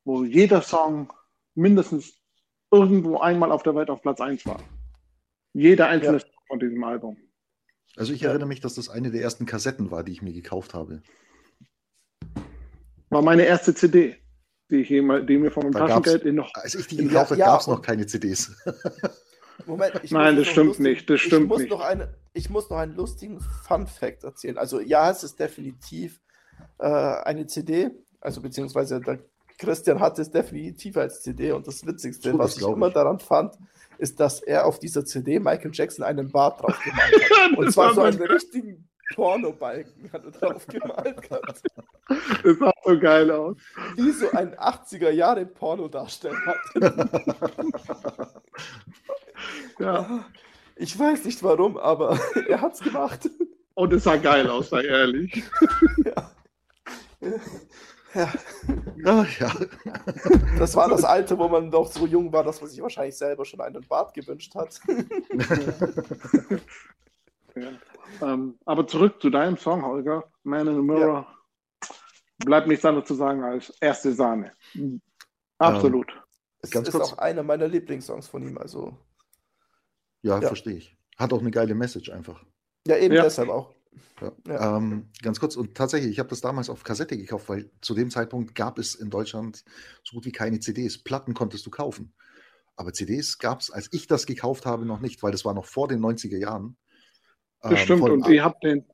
wo jeder Song mindestens irgendwo einmal auf der Welt auf Platz 1 war. Jeder einzelne ja. Von diesem Album. Also ich erinnere mich, dass das eine der ersten Kassetten war, die ich mir gekauft habe. War meine erste CD, die ich jemals, die mir von meinem Taschengeld in noch. Als ich die gekauft habe, ja, gab es noch keine CDs. Moment, Nein, das stimmt lustig, nicht. Das stimmt ich muss nicht. Noch eine, ich muss noch einen lustigen Fun Fact erzählen. Also ja, es ist definitiv äh, eine CD, also beziehungsweise der Christian hat es definitiv als CD und das Witzigste, was ich immer daran fand, ist, dass er auf dieser CD Michael Jackson einen Bart drauf gemalt hat. und zwar so einen richtigen Pornobalken hat er drauf gemalt. Hat. Das sah so geil aus. Wie so ein 80er Jahre Pornodarsteller. ja. Ich weiß nicht warum, aber er hat es gemacht. Und es sah geil aus, sei ehrlich. ja. Ja. ja. ja. Das war das Alte, wo man doch so jung war, dass man sich wahrscheinlich selber schon einen Bart gewünscht hat. ja. ähm, aber zurück zu deinem Song, Holger. Man in the Mirror. Ja. Bleibt nichts anderes zu sagen als erste Sahne. Absolut. Ähm, es ist kurz. auch einer meiner Lieblingssongs von ihm. Also. Ja, verstehe ich. Hat auch eine geile Message einfach. Ja, eben deshalb auch. Ja. Ja. Ähm, ganz kurz, und tatsächlich, ich habe das damals auf Kassette gekauft, weil zu dem Zeitpunkt gab es in Deutschland so gut wie keine CDs. Platten konntest du kaufen. Aber CDs gab es, als ich das gekauft habe, noch nicht, weil das war noch vor den 90er Jahren. Das ähm, stimmt, und ihr habt den.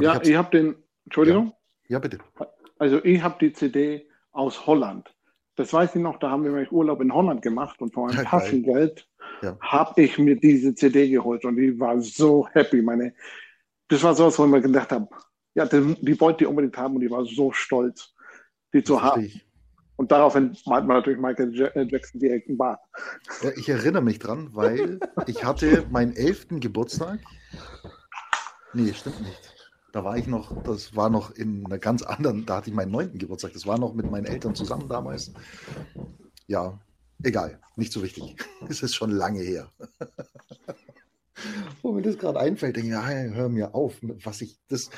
ja, ihr habt den. Entschuldigung? Ja, ja bitte. Also, ich habe die CD aus Holland. Das weiß ich noch, da haben wir Urlaub in Holland gemacht und von meinem ja, Taschengeld ja. habe ich mir diese CD geholt und ich war so happy. Meine das war so was, wo ich mir gedacht habe, ja, die, die wollte die unbedingt haben und die war so stolz, die zu haben. Ich. Und daraufhin malt man natürlich Michael äh, Jackson direkt einen Bart. Ja, ich erinnere mich dran, weil ich hatte meinen elften Geburtstag. Nee, stimmt nicht. Da war ich noch, das war noch in einer ganz anderen, da hatte ich meinen neunten Geburtstag. Das war noch mit meinen Eltern zusammen damals. Ja, egal, nicht so wichtig. Es ist schon lange her wo mir das gerade einfällt, denke ich, ja, hör mir auf, was ich das.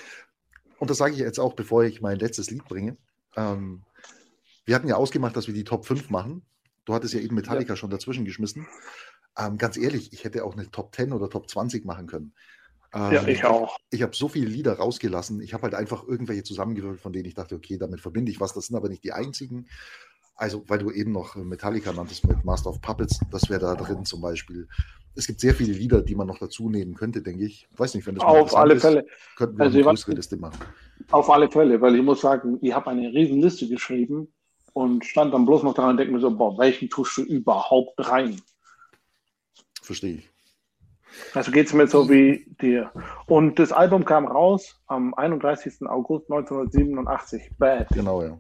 Und das sage ich jetzt auch, bevor ich mein letztes Lied bringe. Ähm, wir hatten ja ausgemacht, dass wir die Top 5 machen. Du hattest ja eben Metallica ja. schon dazwischen geschmissen. Ähm, ganz ehrlich, ich hätte auch eine Top 10 oder Top 20 machen können. Ähm, ja, ich auch. Ich habe so viele Lieder rausgelassen. Ich habe halt einfach irgendwelche zusammengewürfelt, von denen ich dachte, okay, damit verbinde ich was. Das sind aber nicht die einzigen. Also, weil du eben noch Metallica nanntest mit Master of Puppets, das wäre da drin zum Beispiel es gibt sehr viele Lieder, die man noch dazu nehmen könnte, denke ich. Ich weiß nicht, wenn das Auf alle ist, Fälle. könnten wir also eine größere Liste machen. Auf alle Fälle, weil ich muss sagen, ich habe eine riesen Liste geschrieben und stand dann bloß noch dran und denke mir so, boah, welchen tust du überhaupt rein? Verstehe ich. Also geht es mir so wie dir. Und das Album kam raus am 31. August 1987. Bad. Genau, ja.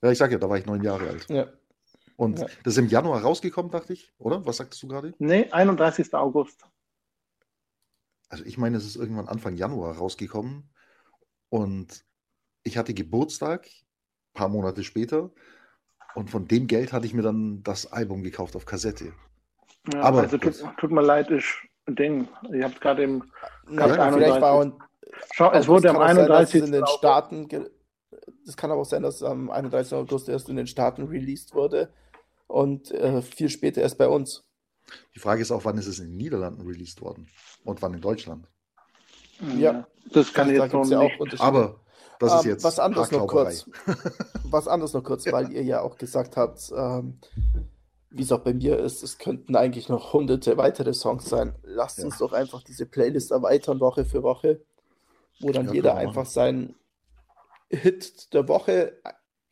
Ja, ich sage ja, da war ich neun Jahre alt. Ja. Und ja. das ist im Januar rausgekommen, dachte ich, oder? Was sagtest du gerade? Nee, 31. August. Also ich meine, es ist irgendwann Anfang Januar rausgekommen und ich hatte Geburtstag, ein paar Monate später, und von dem Geld hatte ich mir dann das Album gekauft auf Kassette. Ja, Aber also tut, tut, mir leid, ich Ding, ich habe es gerade im ja, vielleicht war und, Schau, es wurde am 31. Sein, in den Staaten, es kann aber auch sein, dass am 31. August erst in den Staaten released wurde und äh, viel später erst bei uns. Die Frage ist auch, wann ist es in den Niederlanden released worden und wann in Deutschland? Ja, das kann ich jetzt noch ja nicht. Aber das ist ähm, jetzt was anderes noch kurz. was anderes noch kurz, weil ihr ja auch gesagt habt, ähm, wie es auch bei mir ist, es könnten eigentlich noch hunderte weitere Songs sein. Lasst ja. uns doch einfach diese Playlist erweitern, Woche für Woche, wo dann ja, jeder einfach seinen Hit der Woche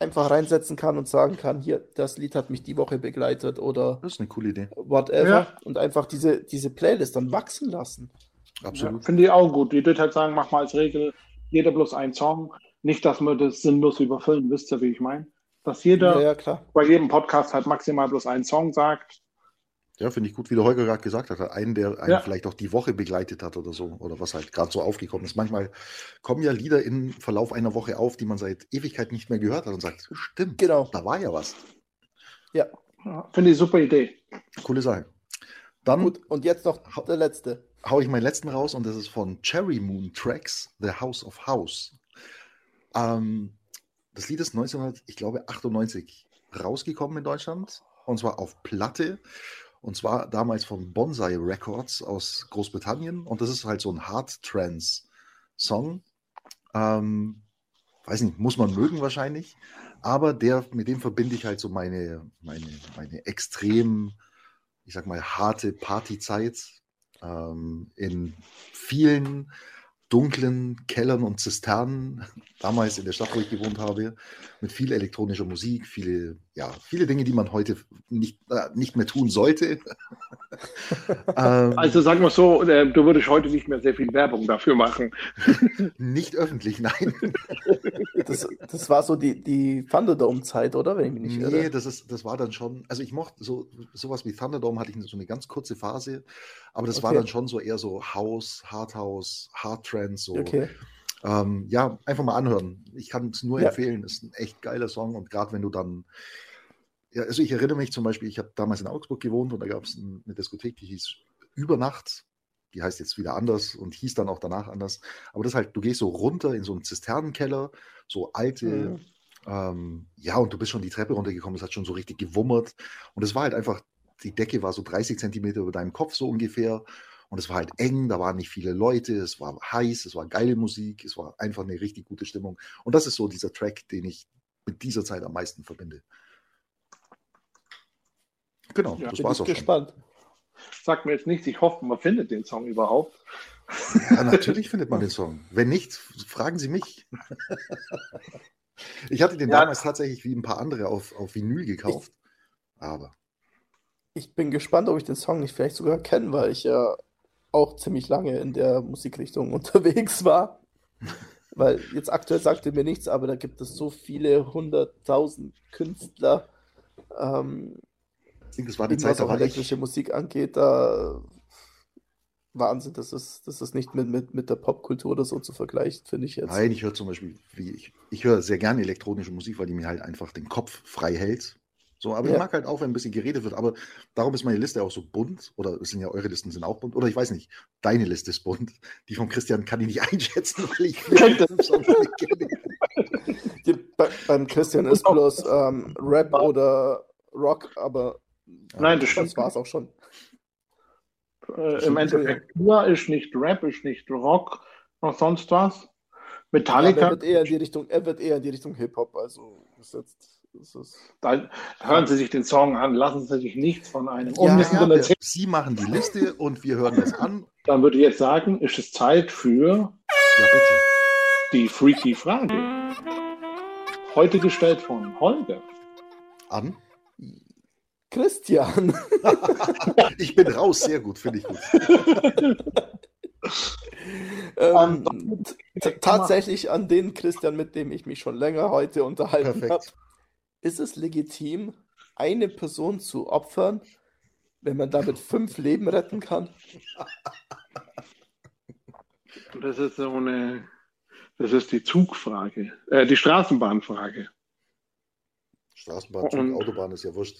einfach reinsetzen kann und sagen kann, hier, das Lied hat mich die Woche begleitet oder das ist eine coole Idee. Whatever. Ja. Und einfach diese, diese Playlist dann wachsen lassen. Absolut. Ja, Finde ich auch gut. Die würde halt sagen, mach mal als Regel jeder bloß einen Song. Nicht, dass wir das sinnlos überfüllen, wisst ihr, wie ich meine? Dass jeder ja, ja, bei jedem Podcast halt maximal bloß einen Song sagt. Ja, finde ich gut, wie der Holger gerade gesagt hat. Einen, der einen ja. vielleicht auch die Woche begleitet hat oder so. Oder was halt gerade so aufgekommen ist. Manchmal kommen ja Lieder im Verlauf einer Woche auf, die man seit Ewigkeit nicht mehr gehört hat und sagt, stimmt, genau. da war ja was. Ja. Finde ich super Idee. Coole Sache. Dann, Gut, und jetzt noch der letzte hau ich meinen letzten raus und das ist von Cherry Moon Tracks, The House of House. Ähm, das Lied ist 1998 rausgekommen in Deutschland und zwar auf Platte und zwar damals von Bonsai Records aus Großbritannien und das ist halt so ein Hard Trance Song. Ähm, weiß nicht, muss man mögen wahrscheinlich, aber der, mit dem verbinde ich halt so meine, meine, meine extrem, ich sag mal, harte Partyzeit ähm, in vielen dunklen Kellern und Zisternen, damals in der Stadt, wo ich gewohnt habe, mit viel elektronischer Musik, viele, ja, viele Dinge, die man heute nicht, äh, nicht mehr tun sollte. ähm, also sagen wir so, äh, du würdest heute nicht mehr sehr viel Werbung dafür machen. nicht öffentlich, nein. das, das war so die, die Thunderdome-Zeit, oder? Wenn ich mich nicht nee, irre. das, ist, das war dann schon, also ich mochte so sowas wie Thunderdome, hatte ich so eine ganz kurze Phase, aber das okay. war dann schon so eher so House, Hardhouse, Hardtrance, so. Okay. Ähm, ja, einfach mal anhören. Ich kann es nur ja. empfehlen. Ist ein echt geiler Song und gerade wenn du dann ja, also ich erinnere mich zum Beispiel, ich habe damals in Augsburg gewohnt und da gab es eine Diskothek, die hieß Übernacht. Die heißt jetzt wieder anders und hieß dann auch danach anders. Aber das halt, du gehst so runter in so einen Zisternenkeller, so alte, mhm. ähm, ja, und du bist schon die Treppe runtergekommen, es hat schon so richtig gewummert. Und es war halt einfach, die Decke war so 30 Zentimeter über deinem Kopf so ungefähr. Und es war halt eng, da waren nicht viele Leute, es war heiß, es war geile Musik, es war einfach eine richtig gute Stimmung. Und das ist so dieser Track, den ich mit dieser Zeit am meisten verbinde. Genau, ja, das war's auch gespannt. schon. Sagt mir jetzt nichts, ich hoffe, man findet den Song überhaupt. Ja, natürlich findet man den Song. Wenn nicht, fragen Sie mich. ich hatte den ja. damals tatsächlich wie ein paar andere auf, auf Vinyl gekauft. Ich, aber. Ich bin gespannt, ob ich den Song nicht vielleicht sogar kenne, weil ich ja auch ziemlich lange in der Musikrichtung unterwegs war. weil jetzt aktuell sagt er mir nichts, aber da gibt es so viele hunderttausend Künstler. Ähm, ich das war die Zeit, was auch elektrische Musik angeht, da Wahnsinn, das ist, das ist nicht mit, mit, mit der Popkultur oder so zu vergleichen, finde ich jetzt. Nein, ich höre zum Beispiel, wie ich, ich höre sehr gerne elektronische Musik, weil die mir halt einfach den Kopf frei hält. So, aber ja. ich mag halt auch, wenn ein bisschen geredet wird. Aber darum ist meine Liste auch so bunt. Oder es sind ja eure Listen sind auch bunt. Oder ich weiß nicht, deine Liste ist bunt. Die von Christian kann ich nicht einschätzen, weil ich das schon nicht kenne. Die, bei, beim Christian ist bloß ähm, Rap oder Rock, aber Nein, das, das war es auch schon. Äh, Im Endeffekt nur ist nicht Rap, ist nicht Rock, noch sonst was. Metallica. Ja, er, wird eher in die Richtung, er wird eher in die Richtung Hip-Hop, also gesetzt. Da hören Sie sich den Song an, lassen Sie sich nichts von einem ja, ja, Sie machen die Liste und wir hören das an. Dann würde ich jetzt sagen, ist es Zeit für ja, bitte. die Freaky Frage. Heute gestellt von Holger. An? Christian. ich bin raus, sehr gut, finde ich gut. ähm, tatsächlich an den Christian, mit dem ich mich schon länger heute unterhalten habe. Ist es legitim, eine Person zu opfern, wenn man damit fünf Leben retten kann? Das ist so eine, das ist die Zugfrage, äh, die Straßenbahnfrage. Straßenbahn, Zug, Autobahn ist ja wurscht.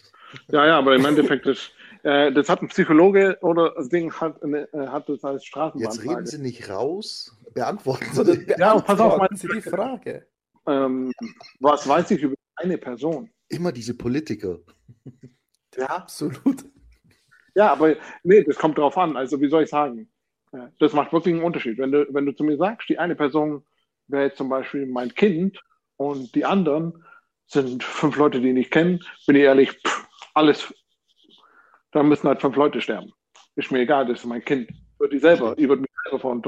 Ja, ja, aber im Endeffekt, das, äh, das hat ein Psychologe oder das Ding hat, äh, hat das als Straßenbahn. Jetzt reden Sie nicht raus, beantworten Sie, beantworten ja, pass auf, mal, Sie die Frage. Ähm, was weiß ich über eine Person? Immer diese Politiker. Ja, absolut. Ja, aber nee, das kommt drauf an. Also, wie soll ich sagen? Das macht wirklich einen Unterschied. Wenn du, wenn du zu mir sagst, die eine Person wäre jetzt zum Beispiel mein Kind und die anderen sind fünf Leute, die ich nicht kenne, bin ich ehrlich, pff, alles, da müssen halt fünf Leute sterben. Ist mir egal, das ist mein Kind. Würde ich selber, ich würde mich selber fahren.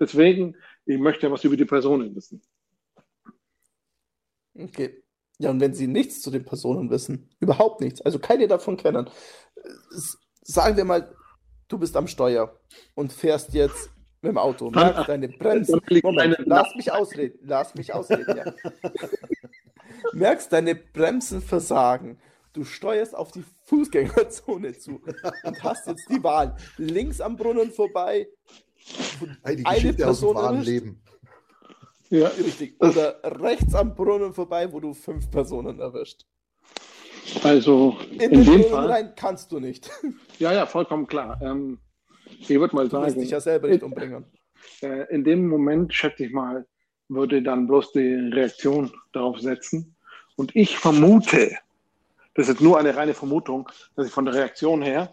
Deswegen, ich möchte ja was über die Personen wissen. Okay. Ja, und wenn Sie nichts zu den Personen wissen, überhaupt nichts, also keine davon kennen, sagen wir mal, du bist am Steuer und fährst jetzt mit dem Auto, merkst deine Bremsen. Moment, lass mich ausreden, lass mich ausreden, ja. merkst deine Bremsen versagen. Du steuerst auf die Fußgängerzone zu und hast jetzt die Wahl. Links am Brunnen vorbei, eine, eine Person aus dem Leben. Ja. Richtig. Oder rechts am Brunnen vorbei, wo du fünf Personen erwischt. Also in, in den Brunnen Fall rein kannst du nicht. Ja, ja, vollkommen klar. Ähm, ich würde mal sagen. Du dich ja selber nicht umbringen. Äh, in dem Moment, schätze ich mal, würde dann bloß die Reaktion darauf setzen. Und ich vermute, das ist nur eine reine Vermutung, dass ich von der Reaktion her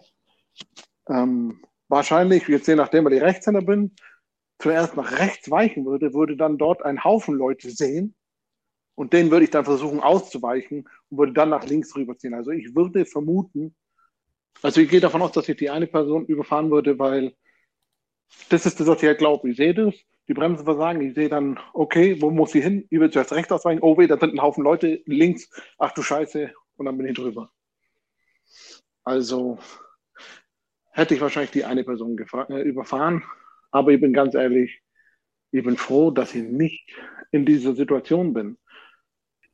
ähm, wahrscheinlich, jetzt je nachdem, weil ich Rechtshänder bin, zuerst nach rechts weichen würde, würde dann dort einen Haufen Leute sehen und denen würde ich dann versuchen auszuweichen und würde dann nach links rüberziehen. Also ich würde vermuten, also ich gehe davon aus, dass ich die eine Person überfahren würde, weil das ist das, was ich halt glaube. Ich sehe das, die Bremsen versagen, ich sehe dann, okay, wo muss sie hin? Ich will zuerst rechts ausweichen, oh weh, da sind ein Haufen Leute, links, ach du Scheiße, und dann bin ich drüber. Also hätte ich wahrscheinlich die eine Person äh, überfahren, aber ich bin ganz ehrlich, ich bin froh, dass ich nicht in dieser Situation bin.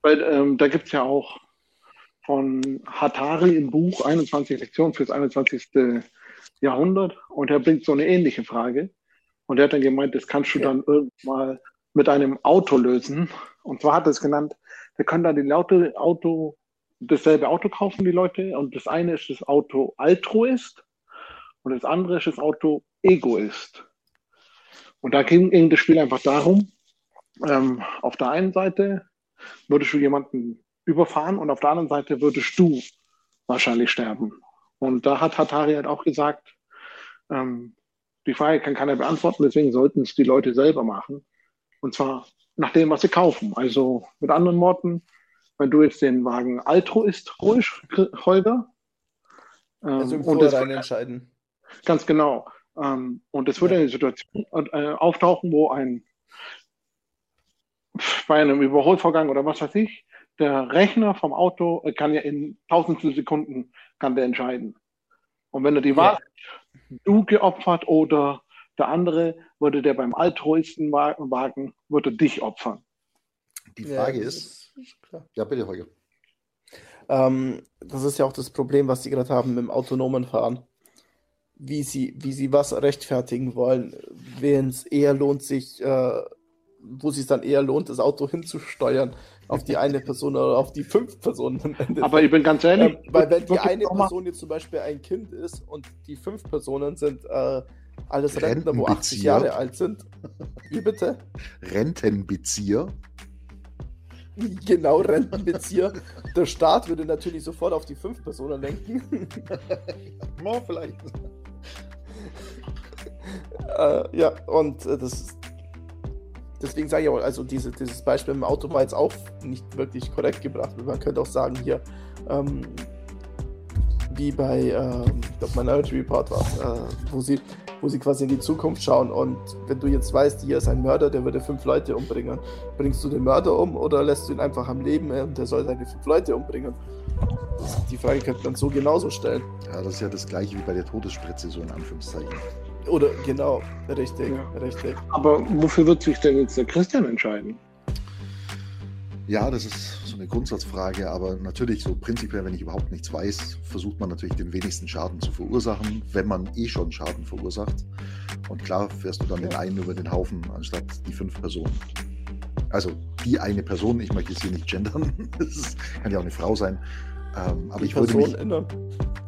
Weil ähm, da gibt es ja auch von Hatari im Buch 21 Lektionen fürs 21. Jahrhundert und er bringt so eine ähnliche Frage. Und er hat dann gemeint, das kannst du dann irgendwann mit einem Auto lösen. Und zwar hat er es genannt, wir können dann die Auto, dasselbe Auto kaufen, die Leute. Und das eine ist das Auto Altruist und das andere ist das Auto Egoist. Und da ging, ging das Spiel einfach darum, ähm, auf der einen Seite würdest du jemanden überfahren und auf der anderen Seite würdest du wahrscheinlich sterben. Und da hat Hatari halt auch gesagt, ähm, die Frage kann keiner beantworten, deswegen sollten es die Leute selber machen. Und zwar nach dem, was sie kaufen. Also mit anderen Worten, wenn du jetzt den Wagen Altruist ruhig, Holger. Ähm, also im und das entscheiden. Ganz genau. Ähm, und es würde ja. eine Situation äh, auftauchen, wo ein bei einem Überholvorgang oder was weiß ich, der Rechner vom Auto äh, kann ja in tausendstel Sekunden kann der entscheiden. Und wenn er die Wahl, ja. du geopfert oder der andere, würde der beim altruisten Wagen, würde dich opfern. Die Frage ja, ist, ist ja bitte Holger. Ähm, das ist ja auch das Problem, was sie gerade haben mit dem autonomen Fahren wie sie, wie sie was rechtfertigen wollen, wen es eher lohnt, sich, äh, wo es dann eher lohnt, das Auto hinzusteuern auf die eine Person oder auf die fünf Personen. Aber ich bin ganz ehrlich. Äh, weil wenn die eine Person jetzt zum Beispiel ein Kind ist und die fünf Personen sind äh, alles Rentner, wo 80 Jahre alt sind. Wie bitte? Rentenbezieher. Genau, Rentenbezieher. Der Staat würde natürlich sofort auf die fünf Personen lenken. More vielleicht äh, ja, und äh, das deswegen sage ich auch, also diese, dieses Beispiel im Auto war jetzt auch nicht wirklich korrekt gebracht. Man könnte auch sagen, hier, ähm, wie bei, ähm, ich glaube, Minority Report war äh, wo sie wo sie quasi in die Zukunft schauen. Und wenn du jetzt weißt, hier ist ein Mörder, der würde fünf Leute umbringen, bringst du den Mörder um oder lässt du ihn einfach am Leben und der soll seine fünf Leute umbringen? Die Frage könnte man so genauso stellen. Ja, das ist ja das gleiche wie bei der Todesspritze, so in Anführungszeichen. Oder genau, richtig, ja. richtig. Aber wofür wird sich denn jetzt der Christian entscheiden? Ja, das ist so eine Grundsatzfrage, aber natürlich so prinzipiell, wenn ich überhaupt nichts weiß, versucht man natürlich den wenigsten Schaden zu verursachen, wenn man eh schon Schaden verursacht. Und klar fährst du dann ja. den einen über den Haufen anstatt die fünf Personen. Also die eine Person, ich möchte jetzt hier nicht gendern, das kann ja auch eine Frau sein, ähm, aber die ich Person würde mich, innen.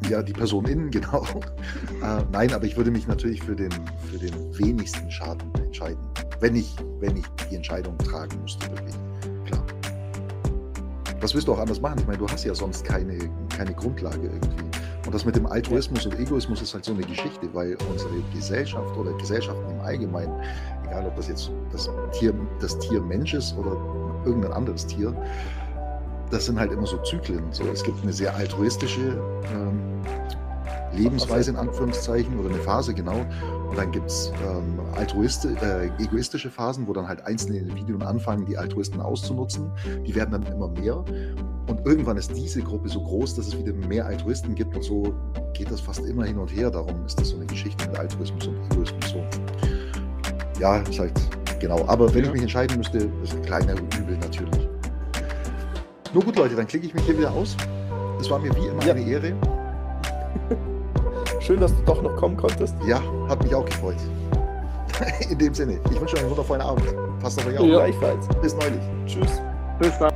Ja, die Person innen, genau. äh, nein, aber ich würde mich natürlich für den, für den wenigsten Schaden entscheiden, wenn ich, wenn ich die Entscheidung tragen müsste, wirklich. Klar. Was willst du auch anders machen? Ich meine, du hast ja sonst keine, keine Grundlage irgendwie. Und das mit dem Altruismus und Egoismus ist halt so eine Geschichte, weil unsere Gesellschaft oder Gesellschaften im Allgemeinen, egal ob das jetzt das Tier, das Tier Mensch ist oder irgendein anderes Tier, das sind halt immer so Zyklen. So, es gibt eine sehr altruistische ähm, Lebensweise in Anführungszeichen oder eine Phase, genau. Und dann gibt es ähm, äh, egoistische Phasen, wo dann halt einzelne Individuen anfangen, die Altruisten auszunutzen. Die werden dann immer mehr. Und irgendwann ist diese Gruppe so groß, dass es wieder mehr Altruisten gibt. Und so geht das fast immer hin und her. Darum ist das so eine Geschichte mit Altruismus und Egoismus. So. Ja, ist halt genau. Aber wenn ja. ich mich entscheiden müsste, ist ein kleiner Übel natürlich. Nur gut, Leute, dann klicke ich mich hier wieder aus. Es war mir wie immer ja. eine Ehre. Schön, dass du doch noch kommen konntest. Ja, hat mich auch gefreut. In dem Sinne, ich wünsche euch einen wundervollen Abend. Passt auf euch auf. Ja. Gleichfalls. Bis neulich. Tschüss. Bis dann.